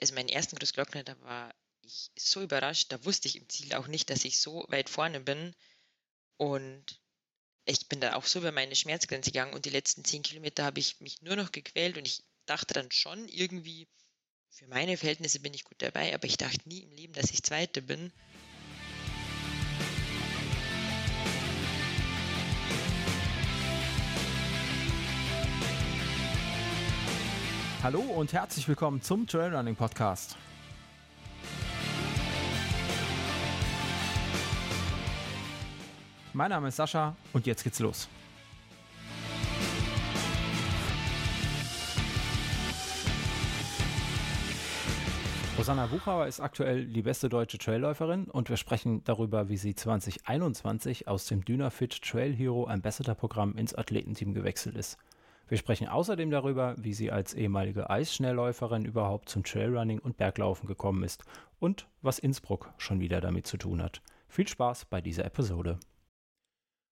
also meinen ersten Großglockner, da war ich so überrascht, da wusste ich im Ziel auch nicht, dass ich so weit vorne bin. Und ich bin da auch so über meine Schmerzgrenze gegangen und die letzten zehn Kilometer habe ich mich nur noch gequält und ich dachte dann schon irgendwie, für meine Verhältnisse bin ich gut dabei, aber ich dachte nie im Leben, dass ich Zweite bin. Hallo und herzlich willkommen zum Trailrunning Podcast. Mein Name ist Sascha und jetzt geht's los. Rosanna Buchauer ist aktuell die beste deutsche Trailläuferin und wir sprechen darüber, wie sie 2021 aus dem Dynafit Trail Hero Ambassador Programm ins Athletenteam gewechselt ist. Wir sprechen außerdem darüber, wie sie als ehemalige Eisschnellläuferin überhaupt zum Trailrunning und Berglaufen gekommen ist und was Innsbruck schon wieder damit zu tun hat. Viel Spaß bei dieser Episode.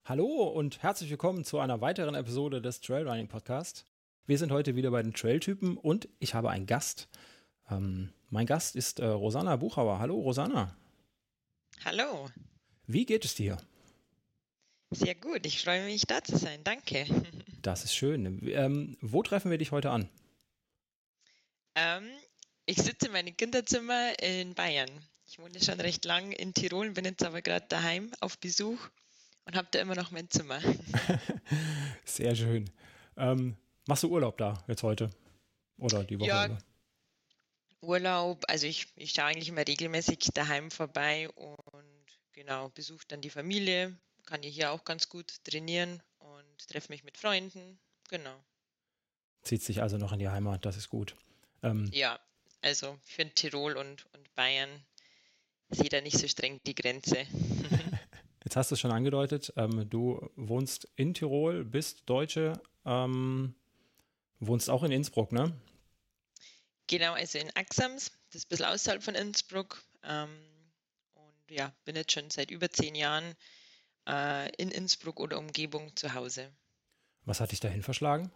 Hallo und herzlich willkommen zu einer weiteren Episode des Trailrunning Podcast. Wir sind heute wieder bei den Trailtypen und ich habe einen Gast. Ähm, mein Gast ist äh, Rosanna Buchauer. Hallo Rosanna. Hallo. Wie geht es dir? Sehr gut, ich freue mich da zu sein. Danke. Das ist schön. Ähm, wo treffen wir dich heute an? Ähm, ich sitze in meinem Kinderzimmer in Bayern. Ich wohne schon recht lang in Tirol, bin jetzt aber gerade daheim auf Besuch und habe da immer noch mein Zimmer. Sehr schön. Ähm, machst du Urlaub da jetzt heute? Oder die Woche? Ja, Urlaub, also ich, ich schaue eigentlich immer regelmäßig daheim vorbei und genau, besuche dann die Familie, kann ich hier auch ganz gut trainieren und treffe mich mit Freunden. Genau. Zieht sich also noch in die Heimat, das ist gut. Ähm, ja, also ich finde Tirol und, und Bayern sehe da nicht so streng die Grenze. Jetzt hast du es schon angedeutet, ähm, du wohnst in Tirol, bist Deutsche, ähm, wohnst auch in Innsbruck, ne? Genau, also in Axams, das ist ein bisschen außerhalb von Innsbruck. Ähm, und ja, bin jetzt schon seit über zehn Jahren äh, in Innsbruck oder Umgebung zu Hause. Was hat dich dahin verschlagen?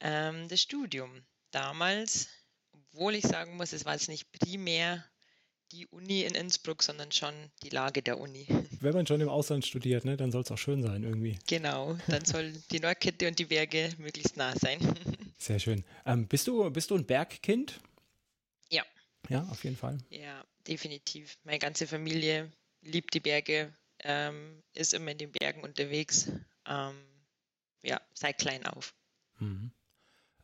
Ähm, das Studium. Damals, obwohl ich sagen muss, es war jetzt nicht primär die Uni in Innsbruck, sondern schon die Lage der Uni. Wenn man schon im Ausland studiert, ne, dann soll es auch schön sein irgendwie. Genau, dann soll die Nordkette und die Berge möglichst nah sein. Sehr schön. Ähm, bist, du, bist du ein Bergkind? Ja. Ja, auf jeden Fall. Ja, definitiv. Meine ganze Familie liebt die Berge, ähm, ist immer in den Bergen unterwegs. Ähm, ja, seit klein auf. Mhm.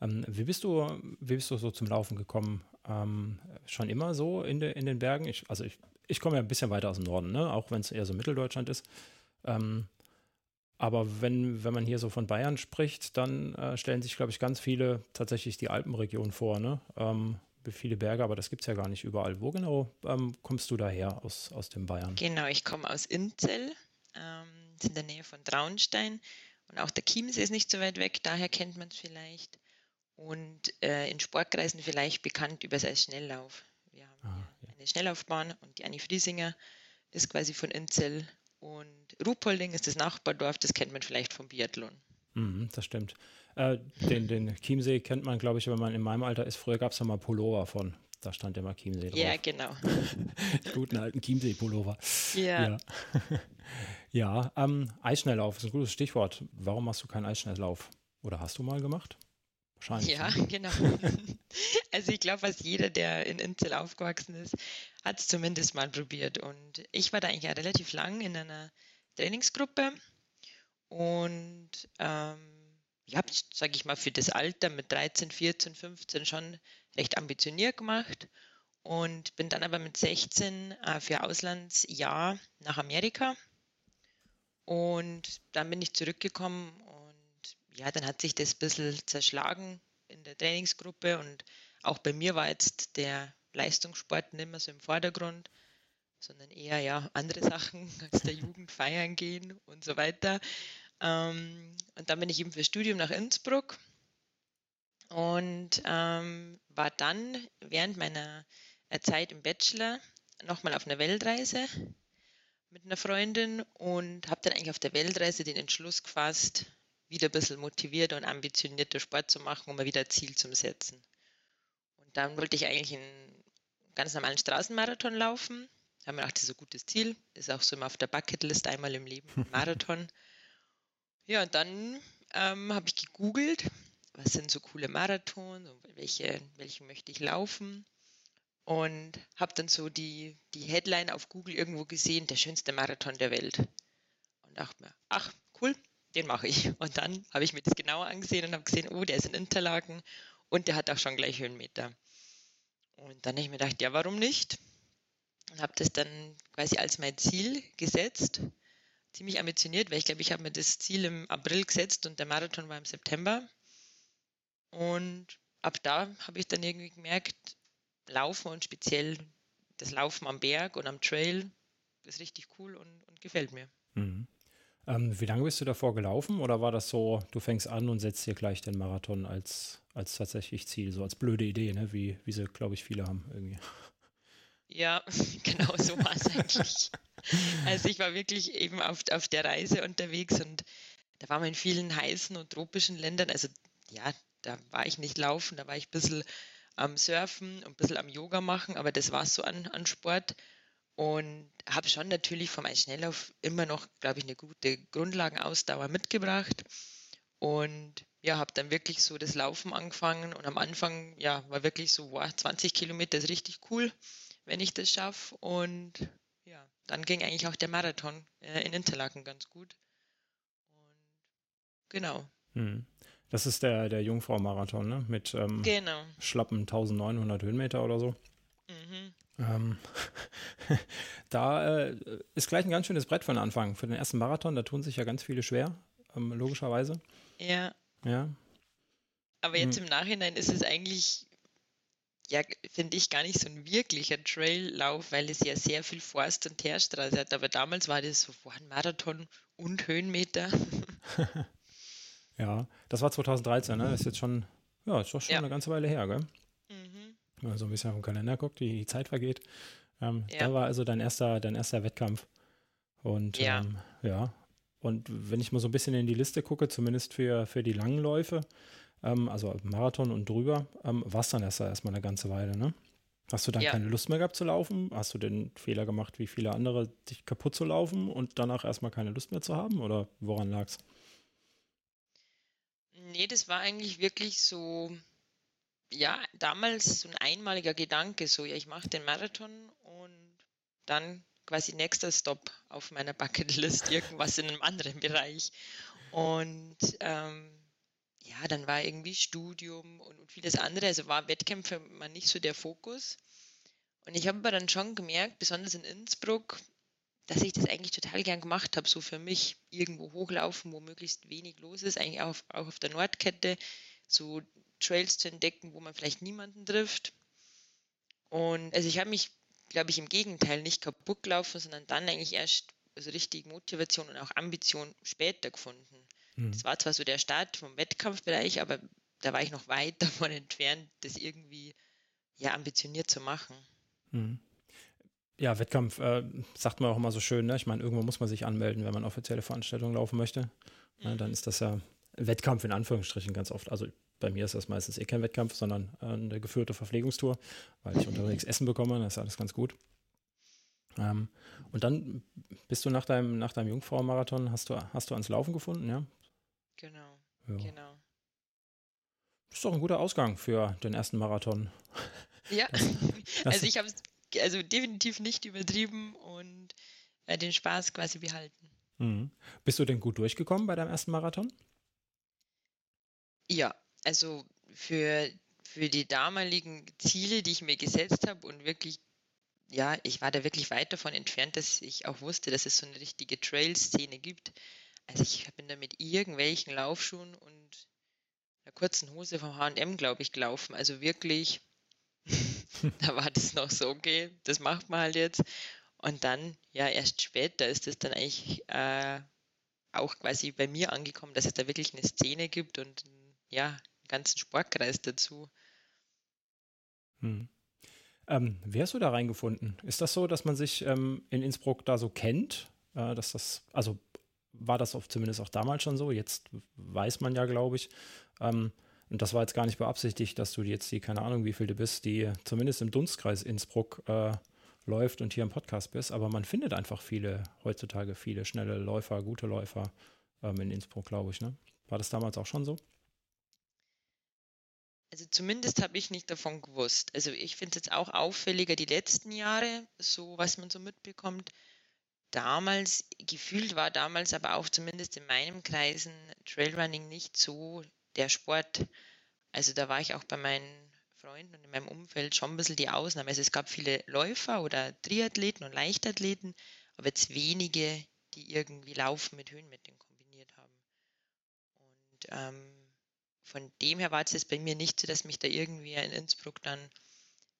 Ähm, wie, bist du, wie bist du so zum Laufen gekommen? Ähm, schon immer so in, de, in den Bergen? Ich, also ich, ich komme ja ein bisschen weiter aus dem Norden, ne? auch wenn es eher so Mitteldeutschland ist. Ähm, aber wenn, wenn man hier so von Bayern spricht, dann äh, stellen sich, glaube ich, ganz viele tatsächlich die Alpenregion vor. Ne? Viele Berge, aber das gibt es ja gar nicht überall. Wo genau ähm, kommst du daher aus, aus dem Bayern? Genau, ich komme aus Inzell, ähm, in der Nähe von Traunstein. Und auch der Chiemsee ist nicht so weit weg, daher kennt man es vielleicht. Und äh, in Sportkreisen vielleicht bekannt über das Schnelllauf. Wir haben ah, ja. eine Schnelllaufbahn und die Annie Friesinger ist quasi von Inzell. Und Ruhpolding ist das Nachbardorf, das kennt man vielleicht vom Biathlon. Mhm, das stimmt. Äh, den, den Chiemsee kennt man, glaube ich, wenn man in meinem Alter ist. Früher gab es ja mal Pullover von. Da stand ja mal Chiemsee drauf. Ja, genau. Guten alten Chiemsee-Pullover. Ja. Ja, ja ähm, Eisschnelllauf ist ein gutes Stichwort. Warum machst du keinen Eisschnelllauf? Oder hast du mal gemacht? Wahrscheinlich. Ja, ne? genau. also ich glaube, was jeder, der in Intel aufgewachsen ist, hat es zumindest mal probiert. Und ich war da eigentlich ja relativ lang in einer Trainingsgruppe und ähm, ich habe, sage ich mal, für das Alter mit 13, 14, 15 schon recht ambitioniert gemacht und bin dann aber mit 16 äh, für Auslandsjahr nach Amerika. Und dann bin ich zurückgekommen und ja, dann hat sich das ein bisschen zerschlagen in der Trainingsgruppe und auch bei mir war jetzt der Leistungssport nicht mehr so im Vordergrund, sondern eher ja andere Sachen als der Jugend feiern gehen und so weiter. Ähm, und dann bin ich eben fürs Studium nach Innsbruck und ähm, war dann während meiner äh, Zeit im Bachelor nochmal auf einer Weltreise mit einer Freundin und habe dann eigentlich auf der Weltreise den Entschluss gefasst, wieder ein bisschen motivierter und ambitionierter Sport zu machen, um mal wieder ein Ziel zu setzen. Und Und dann wollte ich eigentlich einen ganz normalen Straßenmarathon laufen. Da haben wir gedacht, das ist ein gutes Ziel. Ist auch so immer auf der Bucketlist einmal im Leben, Marathon. Ja, und dann ähm, habe ich gegoogelt, was sind so coole Marathons und welche, welche möchte ich laufen. Und habe dann so die, die Headline auf Google irgendwo gesehen, der schönste Marathon der Welt. Und dachte mir, ach, cool, den mache ich. Und dann habe ich mir das genauer angesehen und habe gesehen, oh, der ist in Interlaken und der hat auch schon gleich Höhenmeter. Und dann habe ich mir gedacht, ja, warum nicht? Und habe das dann quasi als mein Ziel gesetzt. Ziemlich ambitioniert, weil ich glaube, ich habe mir das Ziel im April gesetzt und der Marathon war im September. Und ab da habe ich dann irgendwie gemerkt, Laufen und speziell das Laufen am Berg und am Trail ist richtig cool und, und gefällt mir. Mhm. Ähm, wie lange bist du davor gelaufen oder war das so, du fängst an und setzt dir gleich den Marathon als, als tatsächlich Ziel, so als blöde Idee, ne? wie, wie sie, glaube ich, viele haben irgendwie? Ja, genau so war es eigentlich. Also ich war wirklich eben auf, auf der Reise unterwegs und da waren wir in vielen heißen und tropischen Ländern. Also ja, da war ich nicht laufen, da war ich ein bisschen am Surfen und ein bisschen am Yoga machen, aber das war so an, an Sport. Und habe schon natürlich vom Eisschnelllauf immer noch, glaube ich, eine gute Grundlagenausdauer mitgebracht. Und ja, habe dann wirklich so das Laufen angefangen und am Anfang, ja, war wirklich so, wow, 20 Kilometer ist richtig cool, wenn ich das schaffe. Und ja, dann ging eigentlich auch der Marathon äh, in Interlaken ganz gut. Und genau. Hm. Das ist der, der Jungfrau-Marathon, ne? Mit ähm, genau. schlappen 1900 Höhenmeter oder so. Mhm. Ähm, da äh, ist gleich ein ganz schönes Brett den Anfang. Für den ersten Marathon, da tun sich ja ganz viele schwer, ähm, logischerweise. Ja. Ja. Aber jetzt hm. im Nachhinein ist es eigentlich, ja, finde ich, gar nicht so ein wirklicher Traillauf, weil es ja sehr viel Forst und Teerstraße hat. Aber damals war das so ein Marathon und Höhenmeter. Ja, das war 2013, ne? Das ist jetzt schon, ja, ist doch schon ja. eine ganze Weile her, gell? Mhm. Wenn man so ein bisschen auf den Kalender guckt, wie die Zeit vergeht. Ähm, ja. Da war also dein erster, dein erster Wettkampf. Und ja. Ähm, ja. Und wenn ich mal so ein bisschen in die Liste gucke, zumindest für, für die langen Läufe, ähm, also Marathon und drüber, ähm, war es dann erst erstmal eine ganze Weile, ne? Hast du dann ja. keine Lust mehr gehabt zu laufen? Hast du den Fehler gemacht, wie viele andere, dich kaputt zu laufen und danach erstmal keine Lust mehr zu haben? Oder woran lag es? Nee, das war eigentlich wirklich so, ja, damals so ein einmaliger Gedanke, so, ja, ich mache den Marathon und dann quasi nächster Stop auf meiner Bucketlist, irgendwas in einem anderen Bereich. Und ähm, ja, dann war irgendwie Studium und, und vieles andere, also war Wettkämpfe mal nicht so der Fokus. Und ich habe aber dann schon gemerkt, besonders in Innsbruck, dass ich das eigentlich total gern gemacht habe, so für mich irgendwo hochlaufen, wo möglichst wenig los ist, eigentlich auch, auch auf der Nordkette, so Trails zu entdecken, wo man vielleicht niemanden trifft. Und also ich habe mich, glaube ich, im Gegenteil nicht kaputt gelaufen, sondern dann eigentlich erst also richtig Motivation und auch Ambition später gefunden. Mhm. Das war zwar so der Start vom Wettkampfbereich, aber da war ich noch weit davon entfernt, das irgendwie ja ambitioniert zu machen. Mhm. Ja, Wettkampf äh, sagt man auch immer so schön. Ne? Ich meine, irgendwo muss man sich anmelden, wenn man offizielle Veranstaltungen laufen möchte. Mhm. dann ist das ja Wettkampf in Anführungsstrichen ganz oft. Also bei mir ist das meistens eh kein Wettkampf, sondern äh, eine geführte Verpflegungstour, weil ich unterwegs Essen bekomme. Das ist alles ganz gut. Ähm, und dann bist du nach deinem, nach deinem Jungfrau-Marathon, hast du, hast du ans Laufen gefunden, ja? Genau, ja. genau. Das ist doch ein guter Ausgang für den ersten Marathon. Ja, also ich habe es also definitiv nicht übertrieben und äh, den Spaß quasi behalten. Mhm. Bist du denn gut durchgekommen bei deinem ersten Marathon? Ja, also für, für die damaligen Ziele, die ich mir gesetzt habe und wirklich, ja, ich war da wirklich weit davon entfernt, dass ich auch wusste, dass es so eine richtige Trail-Szene gibt. Also ich bin da mit irgendwelchen Laufschuhen und einer kurzen Hose vom H&M, glaube ich, gelaufen. Also wirklich da war das noch so, okay, das macht man halt jetzt. Und dann, ja, erst später ist es dann eigentlich äh, auch quasi bei mir angekommen, dass es da wirklich eine Szene gibt und ja, einen ganzen Sportkreis dazu. Hm. Ähm, wie hast du da reingefunden? Ist das so, dass man sich ähm, in Innsbruck da so kennt? Äh, dass das, also war das auch, zumindest auch damals schon so? Jetzt weiß man ja, glaube ich, ähm, und das war jetzt gar nicht beabsichtigt, dass du jetzt die, keine Ahnung, wie viel du bist, die zumindest im Dunstkreis Innsbruck äh, läuft und hier im Podcast bist, aber man findet einfach viele, heutzutage viele schnelle Läufer, gute Läufer ähm, in Innsbruck, glaube ich. Ne? War das damals auch schon so? Also zumindest habe ich nicht davon gewusst. Also ich finde es jetzt auch auffälliger die letzten Jahre, so was man so mitbekommt. Damals, gefühlt war damals aber auch zumindest in meinem Kreisen Trailrunning nicht so der Sport. Also da war ich auch bei meinen Freunden und in meinem Umfeld schon ein bisschen die Ausnahme. Also es gab viele Läufer oder Triathleten und Leichtathleten, aber jetzt wenige, die irgendwie Laufen mit Höhenmetern kombiniert haben. Und ähm, von dem her war es jetzt bei mir nicht so, dass mich da irgendwie in Innsbruck dann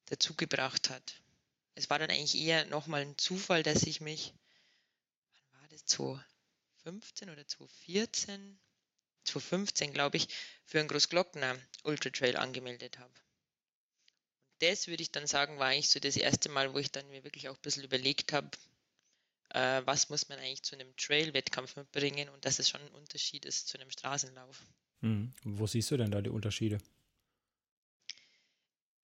dazu gebracht hat. Es war dann eigentlich eher nochmal ein Zufall, dass ich mich, wann war das, 2015 oder 2014, 2015 glaube ich, für einen Großglockner Ultra Trail angemeldet habe. Und das würde ich dann sagen, war eigentlich so das erste Mal, wo ich dann mir wirklich auch ein bisschen überlegt habe, äh, was muss man eigentlich zu einem Trail-Wettkampf mitbringen und dass es schon ein Unterschied ist zu einem Straßenlauf. Mhm. Wo siehst du denn da die Unterschiede?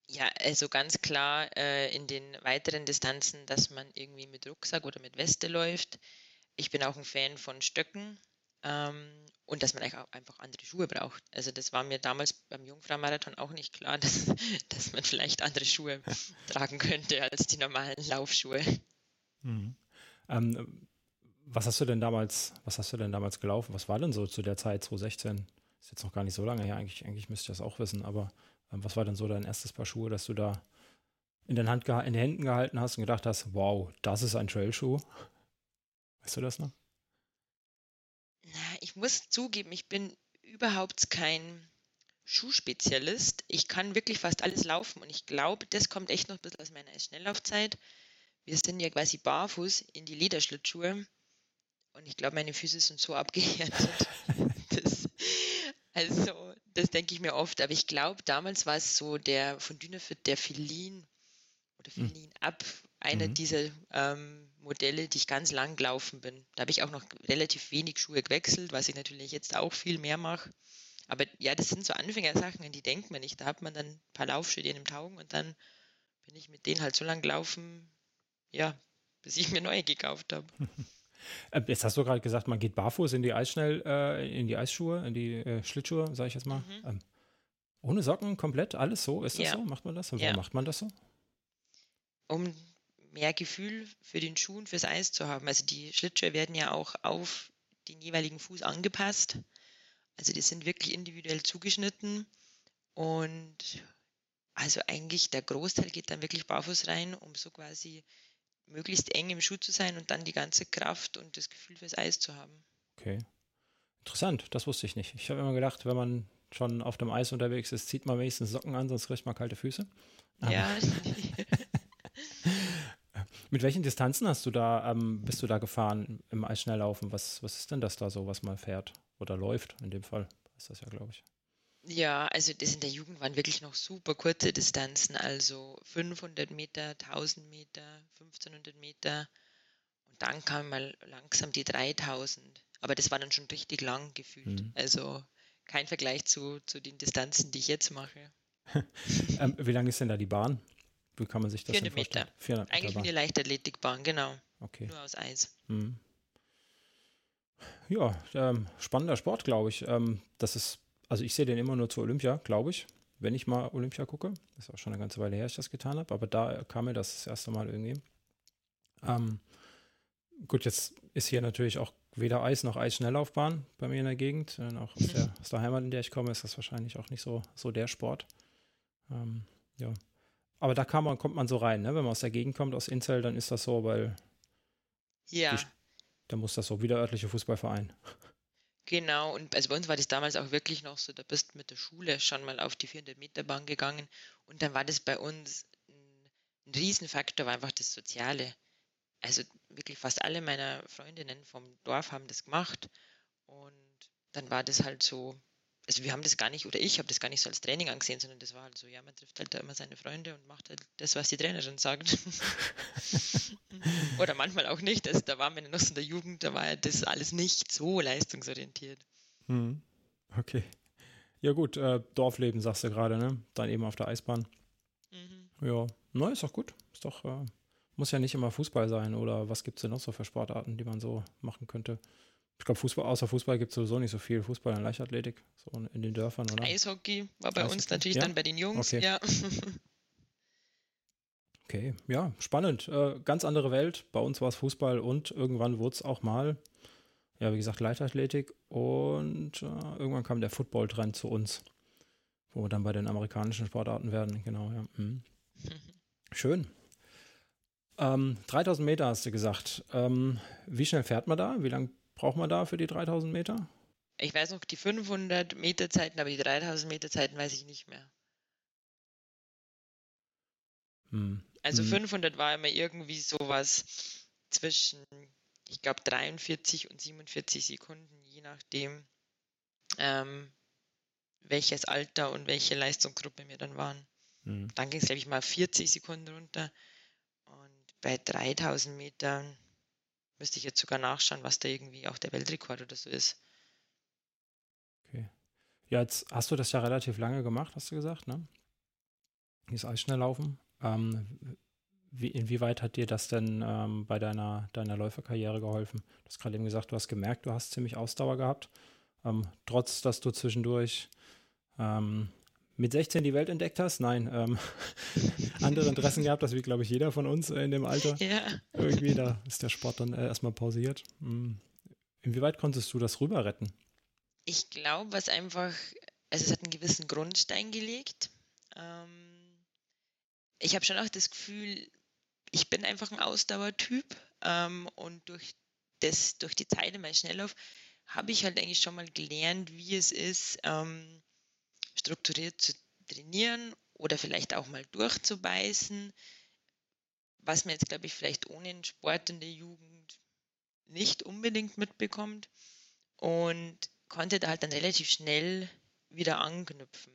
Ja, also ganz klar äh, in den weiteren Distanzen, dass man irgendwie mit Rucksack oder mit Weste läuft. Ich bin auch ein Fan von Stöcken ähm, und dass man auch einfach andere Schuhe braucht. Also das war mir damals beim Jungfrau-Marathon auch nicht klar, dass, dass man vielleicht andere Schuhe tragen könnte als die normalen Laufschuhe. Mhm. Ähm, was hast du denn damals, was hast du denn damals gelaufen? Was war denn so zu der Zeit 2016? ist jetzt noch gar nicht so lange her, eigentlich, eigentlich müsste ich das auch wissen, aber ähm, was war denn so dein erstes Paar Schuhe, dass du da in den, Hand in den Händen gehalten hast und gedacht hast, wow, das ist ein Trailschuh? Weißt du das noch? Na, ich muss zugeben, ich bin überhaupt kein Schuhspezialist. Ich kann wirklich fast alles laufen und ich glaube, das kommt echt noch ein bisschen aus meiner Schnelllaufzeit. Wir sind ja quasi barfuß in die Lederschlittschuhe und ich glaube, meine Füße sind so abgehärtet, das, also, das denke ich mir oft, aber ich glaube, damals war es so der von Dynafit, der Filin oder. Filin ab, einer mhm. dieser ähm, Modelle, die ich ganz lang gelaufen bin. Da habe ich auch noch relativ wenig Schuhe gewechselt, was ich natürlich jetzt auch viel mehr mache. Aber ja, das sind so Anfängersachen, an die denkt man nicht. Da hat man dann ein paar Laufschuhe, die einem taugen und dann bin ich mit denen halt so lang gelaufen, ja, bis ich mir neue gekauft habe. Äh, jetzt hast du gerade gesagt, man geht barfuß in die Eisschnell, äh, in die Eisschuhe, in die äh, Schlittschuhe, sage ich jetzt mal. Mhm. Ähm, ohne Socken, komplett, alles so? Ist das ja. so? Macht man das? Und ja. warum macht man das so? Um mehr Gefühl für den Schuh und fürs Eis zu haben. Also die Schlittschuhe werden ja auch auf den jeweiligen Fuß angepasst. Also die sind wirklich individuell zugeschnitten und also eigentlich der Großteil geht dann wirklich barfuß rein, um so quasi möglichst eng im Schuh zu sein und dann die ganze Kraft und das Gefühl fürs Eis zu haben. Okay. Interessant, das wusste ich nicht. Ich habe immer gedacht, wenn man schon auf dem Eis unterwegs ist, zieht man wenigstens Socken an, sonst kriegt man kalte Füße. Ja. Mit welchen Distanzen hast du da, ähm, bist du da gefahren im Eisschnelllaufen? Was, was ist denn das da so, was man fährt oder läuft in dem Fall? Ist das ja, glaube ich. Ja, also das in der Jugend waren wirklich noch super kurze Distanzen, also 500 Meter, 1000 Meter, 1500 Meter und dann kam mal langsam die 3000. Aber das war dann schon richtig lang gefühlt. Mhm. Also kein Vergleich zu, zu den Distanzen, die ich jetzt mache. ähm, wie lang ist denn da die Bahn? Wie kann man sich das 400 Meter. 400 Meter Eigentlich Bahn. wie eine Leichtathletikbahn, genau. Okay. Nur aus Eis. Mhm. Ja, ähm, spannender Sport, glaube ich. Ähm, das ist also ich sehe den immer nur zu Olympia, glaube ich, wenn ich mal Olympia gucke. Das ist auch schon eine ganze Weile her, dass ich das getan habe, aber da kam mir das das erste Mal irgendwie. Ähm, gut, jetzt ist hier natürlich auch weder Eis noch Eisschnelllaufbahn bei mir in der Gegend. Und auch aus der, aus der, Heimat, in der ich komme, ist das wahrscheinlich auch nicht so, so der Sport. Ähm, ja. Aber da man, kommt man so rein, ne? wenn man aus der Gegend kommt, aus Inzell, dann ist das so, weil ja. da muss das so wie der örtliche Fußballverein. Genau, und also bei uns war das damals auch wirklich noch so, da bist du mit der Schule schon mal auf die 400 Meter Bahn gegangen und dann war das bei uns ein, ein Riesenfaktor, war einfach das Soziale. Also wirklich fast alle meiner Freundinnen vom Dorf haben das gemacht und dann war das halt so, also wir haben das gar nicht, oder ich habe das gar nicht so als Training angesehen, sondern das war halt so, ja, man trifft halt da immer seine Freunde und macht halt das, was die Trainerin sagt. oder manchmal auch nicht. Also da waren wir noch in der Jugend, da war ja das alles nicht so leistungsorientiert. Hm. Okay. Ja gut, äh, Dorfleben sagst du gerade, ne? Dann eben auf der Eisbahn. Mhm. Ja, na, ist doch gut. Ist doch, äh, muss ja nicht immer Fußball sein oder was gibt es denn noch so für Sportarten, die man so machen könnte? Ich glaube, Fußball, außer Fußball gibt es sowieso nicht so viel. Fußball und Leichtathletik, so in den Dörfern, oder? Eishockey war bei Eishockey. uns natürlich ja? dann bei den Jungs, okay. ja. okay, ja, spannend. Äh, ganz andere Welt. Bei uns war es Fußball und irgendwann wurde es auch mal, ja, wie gesagt, Leichtathletik und äh, irgendwann kam der Football-Trend zu uns, wo wir dann bei den amerikanischen Sportarten werden. Genau, ja. Mhm. Schön. Ähm, 3000 Meter hast du gesagt. Ähm, wie schnell fährt man da? Wie lange braucht man da für die 3000 Meter? Ich weiß noch die 500 Meter Zeiten, aber die 3000 Meter Zeiten weiß ich nicht mehr. Hm. Also hm. 500 war immer irgendwie sowas zwischen, ich glaube, 43 und 47 Sekunden, je nachdem, ähm, welches Alter und welche Leistungsgruppe wir dann waren. Hm. Dann ging es, glaube ich, mal 40 Sekunden runter. Und bei 3000 Metern müsste ich jetzt sogar nachschauen, was da irgendwie auch der Weltrekord oder so ist. Okay. Ja, jetzt hast du das ja relativ lange gemacht, hast du gesagt, ne? Dieses Eisschnelllaufen. Ähm, wie, inwieweit hat dir das denn ähm, bei deiner, deiner Läuferkarriere geholfen? Du hast gerade eben gesagt, du hast gemerkt, du hast ziemlich Ausdauer gehabt. Ähm, trotz, dass du zwischendurch ähm, mit 16 die Welt entdeckt hast? Nein, ähm, andere Interessen gehabt, das wie, glaube ich, jeder von uns in dem Alter. Ja. Irgendwie, da ist der Sport dann äh, erstmal pausiert. Hm. Inwieweit konntest du das rüber retten? Ich glaube, was einfach, also es hat einen gewissen Grundstein gelegt. Ähm, ich habe schon auch das Gefühl, ich bin einfach ein Ausdauertyp ähm, und durch, das, durch die Zeit in meinem Schnelllauf habe ich halt eigentlich schon mal gelernt, wie es ist, ähm, strukturiert zu trainieren oder vielleicht auch mal durchzubeißen, was man jetzt, glaube ich, vielleicht ohne den Sport in der Jugend nicht unbedingt mitbekommt und konnte da halt dann relativ schnell wieder anknüpfen.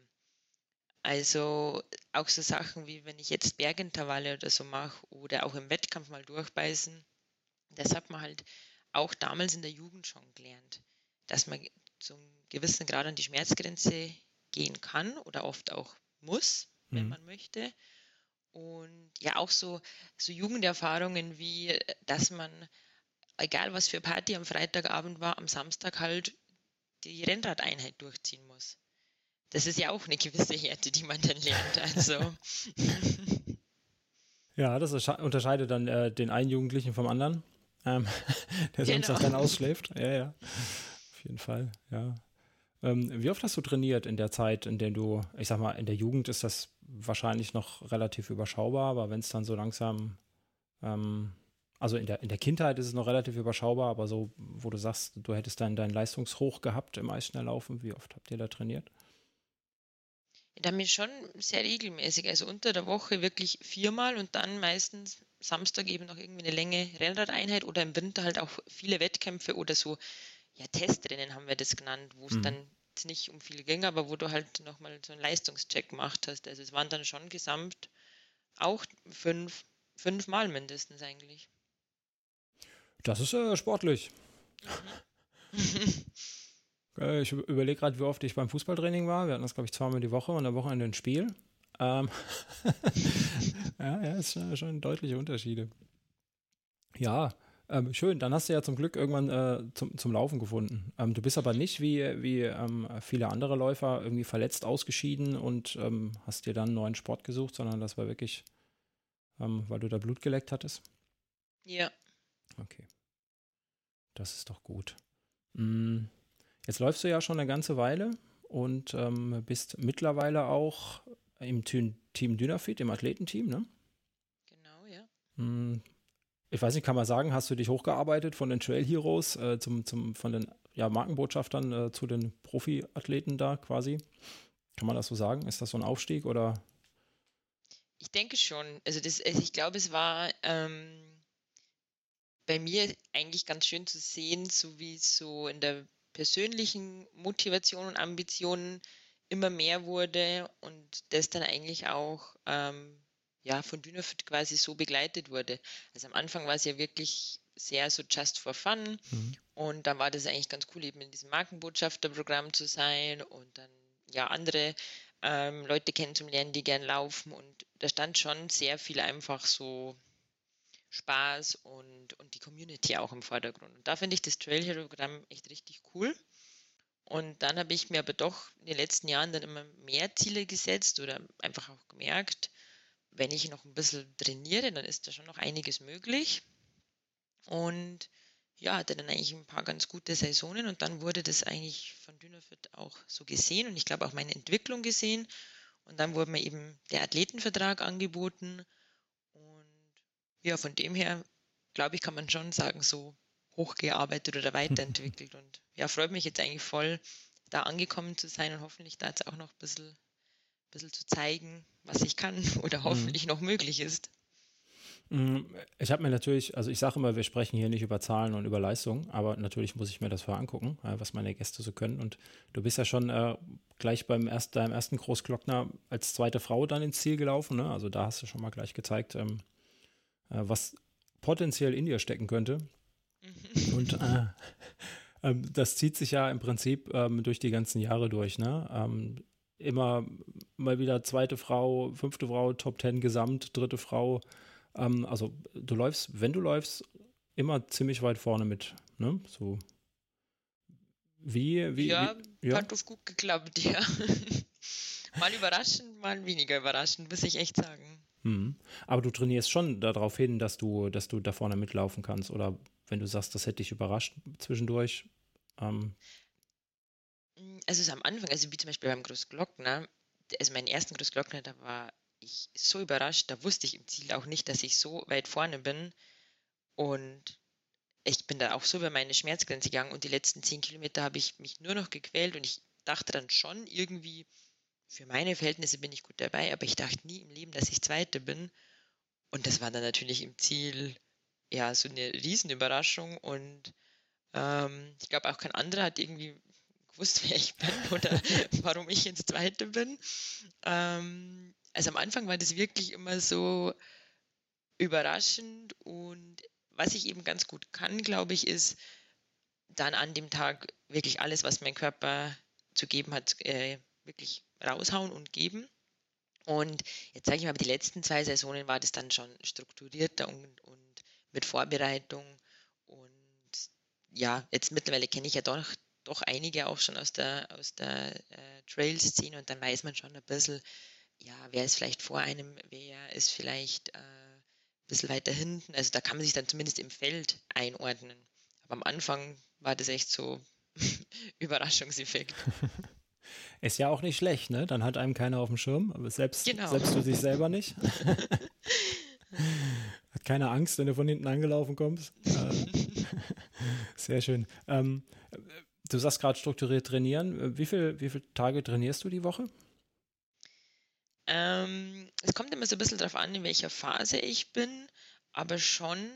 Also auch so Sachen wie wenn ich jetzt Bergintervalle oder so mache oder auch im Wettkampf mal durchbeißen, das hat man halt auch damals in der Jugend schon gelernt, dass man zum gewissen Grad an die Schmerzgrenze gehen kann oder oft auch muss, wenn mhm. man möchte. Und ja, auch so, so Jugenderfahrungen wie, dass man, egal was für Party am Freitagabend war, am Samstag halt die Rennradeinheit durchziehen muss. Das ist ja auch eine gewisse Härte, die man dann lernt. Also. Ja, das unterscheidet dann äh, den einen Jugendlichen vom anderen, ähm, der genau. Samstag dann ausschläft. Ja, ja. Auf jeden Fall, ja. Ähm, wie oft hast du trainiert in der Zeit, in der du, ich sag mal, in der Jugend ist das wahrscheinlich noch relativ überschaubar, aber wenn es dann so langsam, ähm, also in der, in der Kindheit ist es noch relativ überschaubar, aber so, wo du sagst, du hättest dann dein Leistungshoch gehabt im Eisschnelllaufen, wie oft habt ihr da trainiert? Damit schon sehr regelmäßig, also unter der Woche wirklich viermal und dann meistens Samstag eben noch irgendwie eine Länge Rennradeinheit oder im Winter halt auch viele Wettkämpfe oder so ja, Testrennen haben wir das genannt, wo es mhm. dann nicht um viel ging, aber wo du halt nochmal so einen Leistungscheck gemacht hast. Also es waren dann schon gesamt auch fünf, fünfmal mindestens eigentlich. Das ist äh, sportlich. Mhm. ich überlege gerade, wie oft ich beim Fußballtraining war. Wir hatten das, glaube ich, zweimal die Woche und eine Woche in ein Spiel. Ähm ja, ja, ist schon deutliche Unterschiede. Ja, ähm, schön, dann hast du ja zum Glück irgendwann äh, zum, zum Laufen gefunden. Ähm, du bist aber nicht wie, wie ähm, viele andere Läufer irgendwie verletzt ausgeschieden und ähm, hast dir dann einen neuen Sport gesucht, sondern das war wirklich, ähm, weil du da Blut geleckt hattest? Ja. Okay. Das ist doch gut. Mm, jetzt läufst du ja schon eine ganze Weile und ähm, bist mittlerweile auch im Team Dynafit, im Athletenteam, ne? Genau, ja. Mm, ich weiß nicht, kann man sagen, hast du dich hochgearbeitet von den Trail Heroes äh, zum, zum, von den ja, Markenbotschaftern äh, zu den Profiathleten da quasi? Kann man das so sagen? Ist das so ein Aufstieg oder? Ich denke schon. Also, das, also ich glaube, es war ähm, bei mir eigentlich ganz schön zu sehen, so wie so in der persönlichen Motivation und Ambitionen immer mehr wurde und das dann eigentlich auch ähm, ja, von Dynafit quasi so begleitet wurde. Also am Anfang war es ja wirklich sehr so just for fun mhm. und dann war das eigentlich ganz cool, eben in diesem Markenbotschafterprogramm zu sein und dann ja, andere ähm, Leute kennenzulernen, die gern laufen. Und da stand schon sehr viel einfach so Spaß und, und die Community auch im Vordergrund. Und da finde ich das Trail Hero Programm echt richtig cool. Und dann habe ich mir aber doch in den letzten Jahren dann immer mehr Ziele gesetzt oder einfach auch gemerkt, wenn ich noch ein bisschen trainiere, dann ist da schon noch einiges möglich. Und ja, hatte dann eigentlich ein paar ganz gute Saisonen und dann wurde das eigentlich von Dynafit auch so gesehen und ich glaube auch meine Entwicklung gesehen. Und dann wurde mir eben der Athletenvertrag angeboten. Und ja, von dem her, glaube ich, kann man schon sagen, so hochgearbeitet oder weiterentwickelt. Und ja, freut mich jetzt eigentlich voll, da angekommen zu sein und hoffentlich da jetzt auch noch ein bisschen, bisschen zu zeigen, was ich kann oder mhm. hoffentlich mhm. noch möglich ist. Mm, ich habe mir natürlich, also ich sage immer, wir sprechen hier nicht über Zahlen und über Leistung, aber natürlich muss ich mir das vorher angucken, äh, was meine Gäste so können. Und du bist ja schon äh, gleich beim erst, deinem ersten Großglockner als zweite Frau dann ins Ziel gelaufen. Ne? Also da hast du schon mal gleich gezeigt, ähm, äh, was potenziell in dir stecken könnte. Mhm. Und äh, ähm, das zieht sich ja im Prinzip ähm, durch die ganzen Jahre durch. Ne? Ähm, immer mal wieder zweite Frau, fünfte Frau, Top Ten Gesamt, dritte Frau. Ähm, also du läufst, wenn du läufst, immer ziemlich weit vorne mit. Ne? So. Wie, wie, ja, wie, ja, hat das gut geklappt, ja. mal überraschend, mal weniger überraschend, muss ich echt sagen. Hm. Aber du trainierst schon darauf hin, dass du, dass du da vorne mitlaufen kannst. Oder wenn du sagst, das hätte dich überrascht zwischendurch. Ähm. Also es ist am Anfang, also wie zum Beispiel beim Großglockner, also meinen ersten Großglockner, da war ich so überrascht, da wusste ich im Ziel auch nicht, dass ich so weit vorne bin. Und ich bin da auch so über meine Schmerzgrenze gegangen und die letzten zehn Kilometer habe ich mich nur noch gequält und ich dachte dann schon irgendwie, für meine Verhältnisse bin ich gut dabei, aber ich dachte nie im Leben, dass ich Zweite bin. Und das war dann natürlich im Ziel ja so eine Riesenüberraschung und ähm, ich glaube auch kein anderer hat irgendwie gewusst, wer ich bin oder warum ich jetzt Zweite bin. Ähm, also am Anfang war das wirklich immer so überraschend und was ich eben ganz gut kann, glaube ich, ist dann an dem Tag wirklich alles, was mein Körper zu geben hat, äh, wirklich raushauen und geben. Und jetzt sage ich mal, die letzten zwei Saisonen war das dann schon strukturierter und, und mit Vorbereitung. Und ja, jetzt mittlerweile kenne ich ja doch, doch einige auch schon aus der, aus der äh, Trail-Szene und dann weiß man schon ein bisschen, ja, wer ist vielleicht vor einem, wer ist vielleicht äh, ein bisschen weiter hinten. Also da kann man sich dann zumindest im Feld einordnen. Aber am Anfang war das echt so Überraschungseffekt. Ist ja auch nicht schlecht, ne? Dann hat einem keiner auf dem Schirm, aber selbst, genau. selbst du dich selber nicht. hat keine Angst, wenn du von hinten angelaufen kommst. Äh, sehr schön. Ähm, du sagst gerade strukturiert trainieren. Wie, viel, wie viele Tage trainierst du die Woche? Ähm, es kommt immer so ein bisschen darauf an, in welcher Phase ich bin, aber schon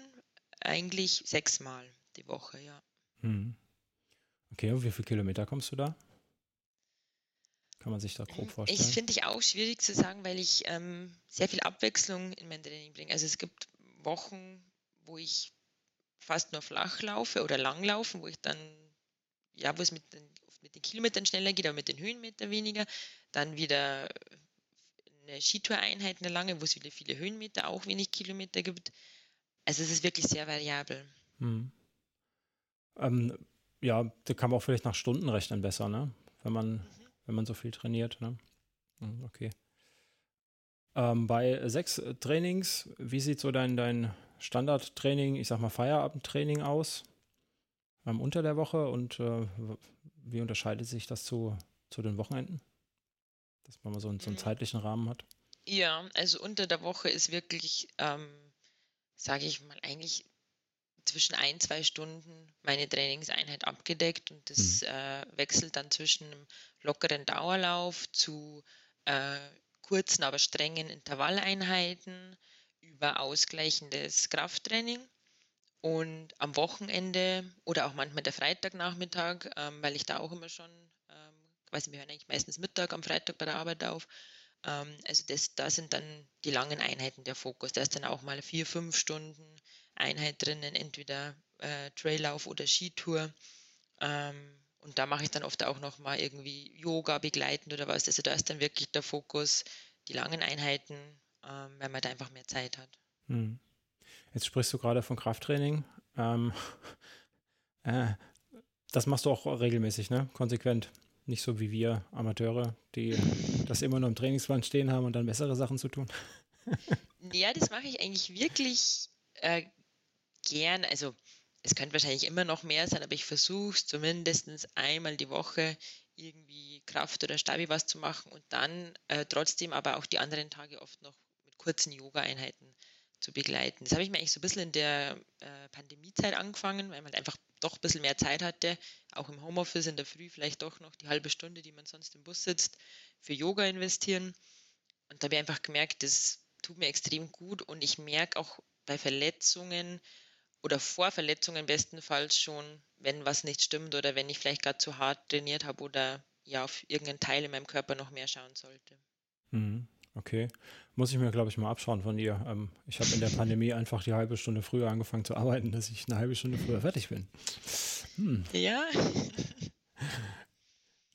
eigentlich sechsmal die Woche, ja. Hm. Okay, und wie viele Kilometer kommst du da? Kann man sich da grob vorstellen? Ich finde ich auch schwierig zu sagen, weil ich ähm, sehr viel Abwechslung in mein Training bringe. Also es gibt Wochen, wo ich fast nur flach laufe oder lang laufen, wo ich dann, ja, wo es mit den, mit den Kilometern schneller geht, aber mit den Höhenmetern weniger. Dann wieder eine Skitour-Einheit, eine lange, wo es viele, viele Höhenmeter, auch wenig Kilometer gibt. Also es ist wirklich sehr variabel. Hm. Ähm, ja, da kann man auch vielleicht nach Stunden rechnen besser, ne? Wenn man, mhm. wenn man so viel trainiert, ne? Hm, okay. Ähm, bei sechs Trainings, wie sieht so dein, dein Standardtraining, ich sag mal Feierabendtraining aus? Ähm, unter der Woche und äh, wie unterscheidet sich das zu, zu den Wochenenden? dass man mal so einen, so einen mhm. zeitlichen Rahmen hat? Ja, also unter der Woche ist wirklich, ähm, sage ich mal, eigentlich zwischen ein, zwei Stunden meine Trainingseinheit abgedeckt und das mhm. äh, wechselt dann zwischen einem lockeren Dauerlauf zu äh, kurzen, aber strengen Intervalleinheiten über ausgleichendes Krafttraining. Und am Wochenende oder auch manchmal der Freitagnachmittag, ähm, weil ich da auch immer schon weiß nicht, wir hören eigentlich meistens Mittag am Freitag bei der Arbeit auf. Ähm, also das, da sind dann die langen Einheiten der Fokus. Da ist dann auch mal vier, fünf Stunden Einheit drinnen, entweder äh, Traillauf oder Skitour. Ähm, Und da mache ich dann oft auch nochmal irgendwie Yoga begleitend oder was. Also da ist dann wirklich der Fokus, die langen Einheiten, ähm, weil man da einfach mehr Zeit hat. Hm. Jetzt sprichst du gerade von Krafttraining. Ähm, äh, das machst du auch regelmäßig, ne? Konsequent. Nicht so wie wir Amateure, die das immer nur im Trainingsplan stehen haben und dann bessere Sachen zu tun. ja, das mache ich eigentlich wirklich äh, gern. Also es könnte wahrscheinlich immer noch mehr sein, aber ich versuche es zumindest einmal die Woche irgendwie Kraft oder Stabi was zu machen und dann äh, trotzdem aber auch die anderen Tage oft noch mit kurzen Yoga-Einheiten zu begleiten. Das habe ich mir eigentlich so ein bisschen in der äh, Pandemiezeit angefangen, weil man halt einfach doch ein bisschen mehr Zeit hatte, auch im Homeoffice in der Früh vielleicht doch noch die halbe Stunde, die man sonst im Bus sitzt, für Yoga investieren. Und da habe ich einfach gemerkt, das tut mir extrem gut und ich merke auch bei Verletzungen, oder vor Verletzungen bestenfalls schon, wenn was nicht stimmt oder wenn ich vielleicht gerade zu hart trainiert habe oder ja auf irgendeinen Teil in meinem Körper noch mehr schauen sollte. Mhm. Okay. Muss ich mir, glaube ich, mal abschauen von dir. Ähm, ich habe in der Pandemie einfach die halbe Stunde früher angefangen zu arbeiten, dass ich eine halbe Stunde früher fertig bin. Hm. Ja.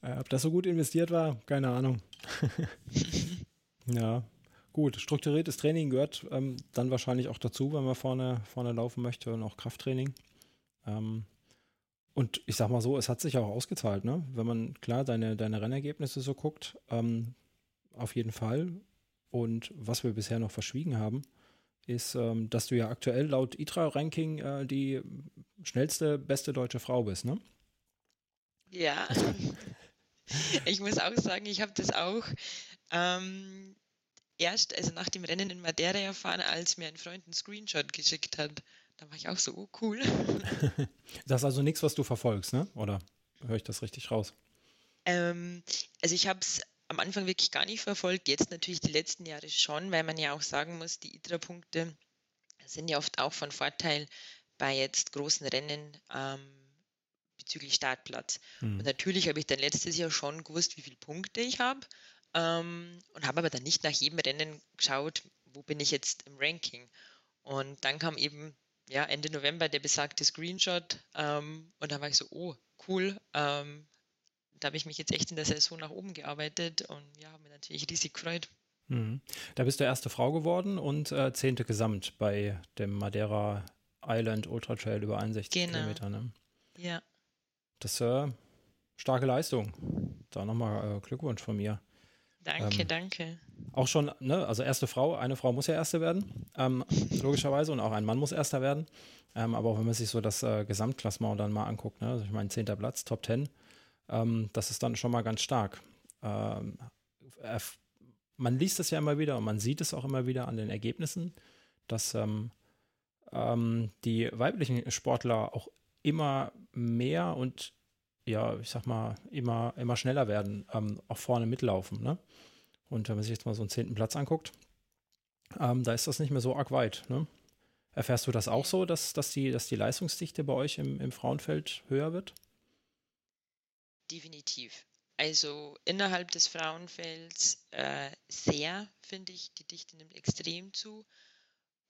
Äh, ob das so gut investiert war, keine Ahnung. ja, Gut, strukturiertes Training gehört ähm, dann wahrscheinlich auch dazu, wenn man vorne, vorne laufen möchte und auch Krafttraining. Ähm, und ich sag mal so, es hat sich auch ausgezahlt, ne? Wenn man klar deine, deine Rennergebnisse so guckt, ähm, auf jeden Fall. Und was wir bisher noch verschwiegen haben, ist, ähm, dass du ja aktuell laut ITRA-Ranking äh, die schnellste, beste deutsche Frau bist, ne? Ja. ich muss auch sagen, ich habe das auch ähm, erst, also nach dem Rennen in Madeira erfahren, als mir ein Freund einen Screenshot geschickt hat. Da war ich auch so, oh cool. das ist also nichts, was du verfolgst, ne? Oder höre ich das richtig raus? Ähm, also ich habe es am Anfang wirklich gar nicht verfolgt, jetzt natürlich die letzten Jahre schon, weil man ja auch sagen muss, die ITRA-Punkte sind ja oft auch von Vorteil bei jetzt großen Rennen ähm, bezüglich Startplatz. Hm. Und natürlich habe ich dann letztes Jahr schon gewusst, wie viele Punkte ich habe, ähm, und habe aber dann nicht nach jedem Rennen geschaut, wo bin ich jetzt im Ranking. Und dann kam eben ja, Ende November der besagte Screenshot ähm, und da war ich so, oh, cool. Ähm, da habe ich mich jetzt echt in der Saison nach oben gearbeitet und ja, habe mich natürlich riesig gefreut. Mhm. Da bist du erste Frau geworden und äh, zehnte Gesamt bei dem Madeira Island Ultra Trail über 61 genau. Kilometer. Ne? Ja. Das ist äh, starke Leistung. Da nochmal äh, Glückwunsch von mir. Danke, ähm, danke. Auch schon, ne, also erste Frau, eine Frau muss ja Erste werden, ähm, logischerweise, und auch ein Mann muss Erster werden. Ähm, aber auch wenn man sich so das äh, Gesamtklassement dann mal anguckt, ne, also ich meine, zehnter Platz, Top Ten, ähm, das ist dann schon mal ganz stark. Ähm, man liest es ja immer wieder und man sieht es auch immer wieder an den Ergebnissen, dass ähm, die weiblichen Sportler auch immer mehr und ja, ich sag mal, immer, immer schneller werden, ähm, auch vorne mitlaufen. Ne? Und wenn man sich jetzt mal so einen zehnten Platz anguckt, ähm, da ist das nicht mehr so arg weit. Ne? Erfährst du das auch so, dass, dass, die, dass die Leistungsdichte bei euch im, im Frauenfeld höher wird? Definitiv. Also innerhalb des Frauenfelds äh, sehr, finde ich, die Dichte nimmt extrem zu.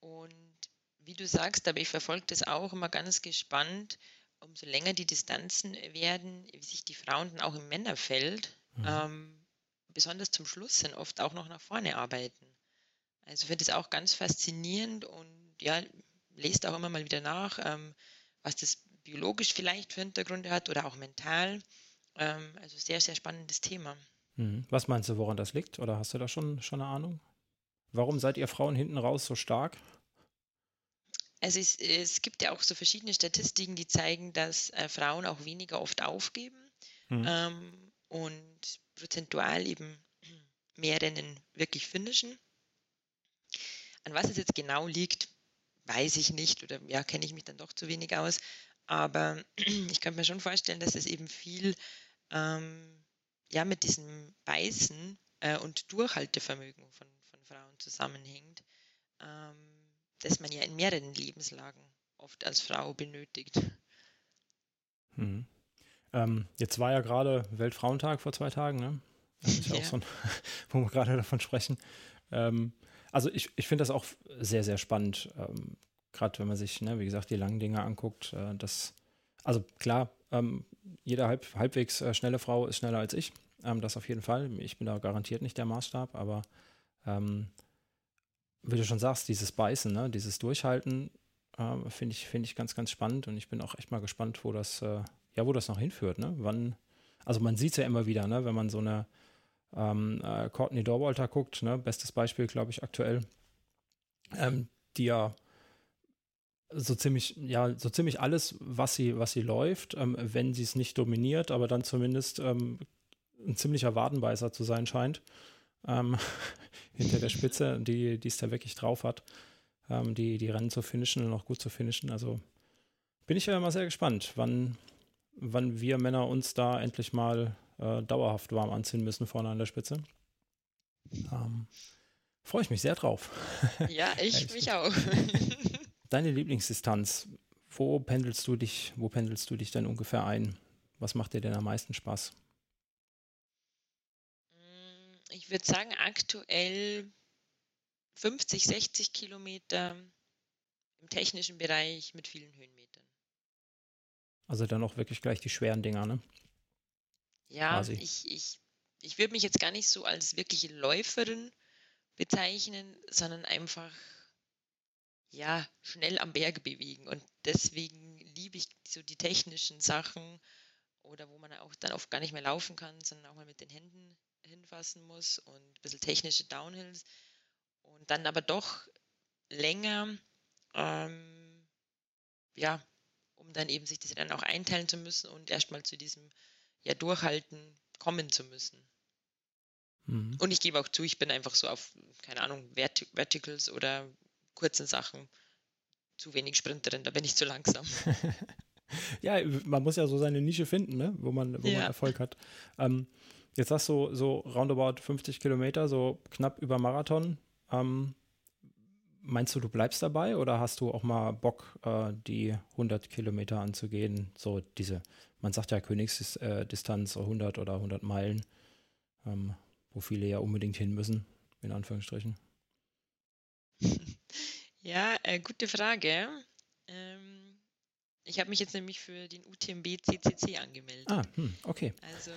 Und wie du sagst, aber ich verfolge das auch immer ganz gespannt, umso länger die Distanzen werden, wie sich die Frauen dann auch im Männerfeld, mhm. ähm, besonders zum Schluss sind, oft auch noch nach vorne arbeiten. Also finde es auch ganz faszinierend und ja, lest auch immer mal wieder nach, ähm, was das biologisch vielleicht für Hintergründe hat oder auch mental. Ähm, also sehr, sehr spannendes Thema. Mhm. Was meinst du, woran das liegt? Oder hast du da schon, schon eine Ahnung? Warum seid ihr Frauen hinten raus so stark? Also es, es, gibt ja auch so verschiedene Statistiken, die zeigen, dass äh, Frauen auch weniger oft aufgeben mhm. ähm, und prozentual eben mehr Rennen wirklich finishen. An was es jetzt genau liegt, weiß ich nicht oder ja, kenne ich mich dann doch zu wenig aus. Aber ich kann mir schon vorstellen, dass es eben viel ähm, ja, mit diesem Beißen äh, und Durchhaltevermögen von, von Frauen zusammenhängt. Ähm, das man ja in mehreren Lebenslagen oft als Frau benötigt. Hm. Ähm, jetzt war ja gerade Weltfrauentag vor zwei Tagen, ne? Das ist ja, ja. auch so ein, wo wir gerade davon sprechen. Ähm, also ich, ich finde das auch sehr, sehr spannend, ähm, gerade wenn man sich, ne, wie gesagt, die langen Dinge anguckt. Äh, das, also klar, ähm, jede halb, halbwegs äh, schnelle Frau ist schneller als ich. Ähm, das auf jeden Fall. Ich bin da garantiert nicht der Maßstab, aber ähm, wie du schon sagst, dieses Beißen, ne, dieses Durchhalten, äh, finde ich, find ich ganz, ganz spannend und ich bin auch echt mal gespannt, wo das, äh, ja, wo das noch hinführt. Ne? Wann, also man sieht es ja immer wieder, ne, wenn man so eine ähm, äh, Courtney Dorwalter guckt, ne, bestes Beispiel, glaube ich, aktuell, ähm, die ja so ziemlich, ja, so ziemlich alles, was sie, was sie läuft, ähm, wenn sie es nicht dominiert, aber dann zumindest ähm, ein ziemlicher Wadenbeißer zu sein scheint. Ähm, hinter der Spitze, die es da wirklich drauf hat, ähm, die, die Rennen zu finishen und auch gut zu finishen. Also bin ich ja immer sehr gespannt, wann, wann wir Männer uns da endlich mal äh, dauerhaft warm anziehen müssen vorne an der Spitze. Ähm, Freue ich mich sehr drauf. Ja, ich mich auch. Deine Lieblingsdistanz, wo pendelst du dich, wo pendelst du dich denn ungefähr ein? Was macht dir denn am meisten Spaß? Mm, ich würde sagen, aktuell 50, 60 Kilometer im technischen Bereich mit vielen Höhenmetern. Also dann auch wirklich gleich die schweren Dinger, ne? Ja, Quasi. ich, ich, ich würde mich jetzt gar nicht so als wirkliche Läuferin bezeichnen, sondern einfach ja, schnell am Berg bewegen. Und deswegen liebe ich so die technischen Sachen oder wo man auch dann oft gar nicht mehr laufen kann, sondern auch mal mit den Händen hinfassen muss und ein bisschen technische Downhills. Und dann aber doch länger, ähm, ja, um dann eben sich das dann auch einteilen zu müssen und erstmal zu diesem ja, Durchhalten kommen zu müssen. Mhm. Und ich gebe auch zu, ich bin einfach so auf, keine Ahnung, Vert Verticals oder kurzen Sachen zu wenig Sprinterin, da bin ich zu langsam. ja, man muss ja so seine Nische finden, ne? wo, man, wo ja. man Erfolg hat. Ähm, jetzt sagst du so roundabout 50 Kilometer, so knapp über Marathon. Ähm, meinst du, du bleibst dabei oder hast du auch mal Bock, äh, die 100 Kilometer anzugehen? So diese, man sagt ja Königsdistanz, 100 oder 100 Meilen, ähm, wo viele ja unbedingt hin müssen, in Anführungsstrichen. Ja, äh, gute Frage. Ähm, ich habe mich jetzt nämlich für den UTMB CCC angemeldet. Ah, hm, okay. Also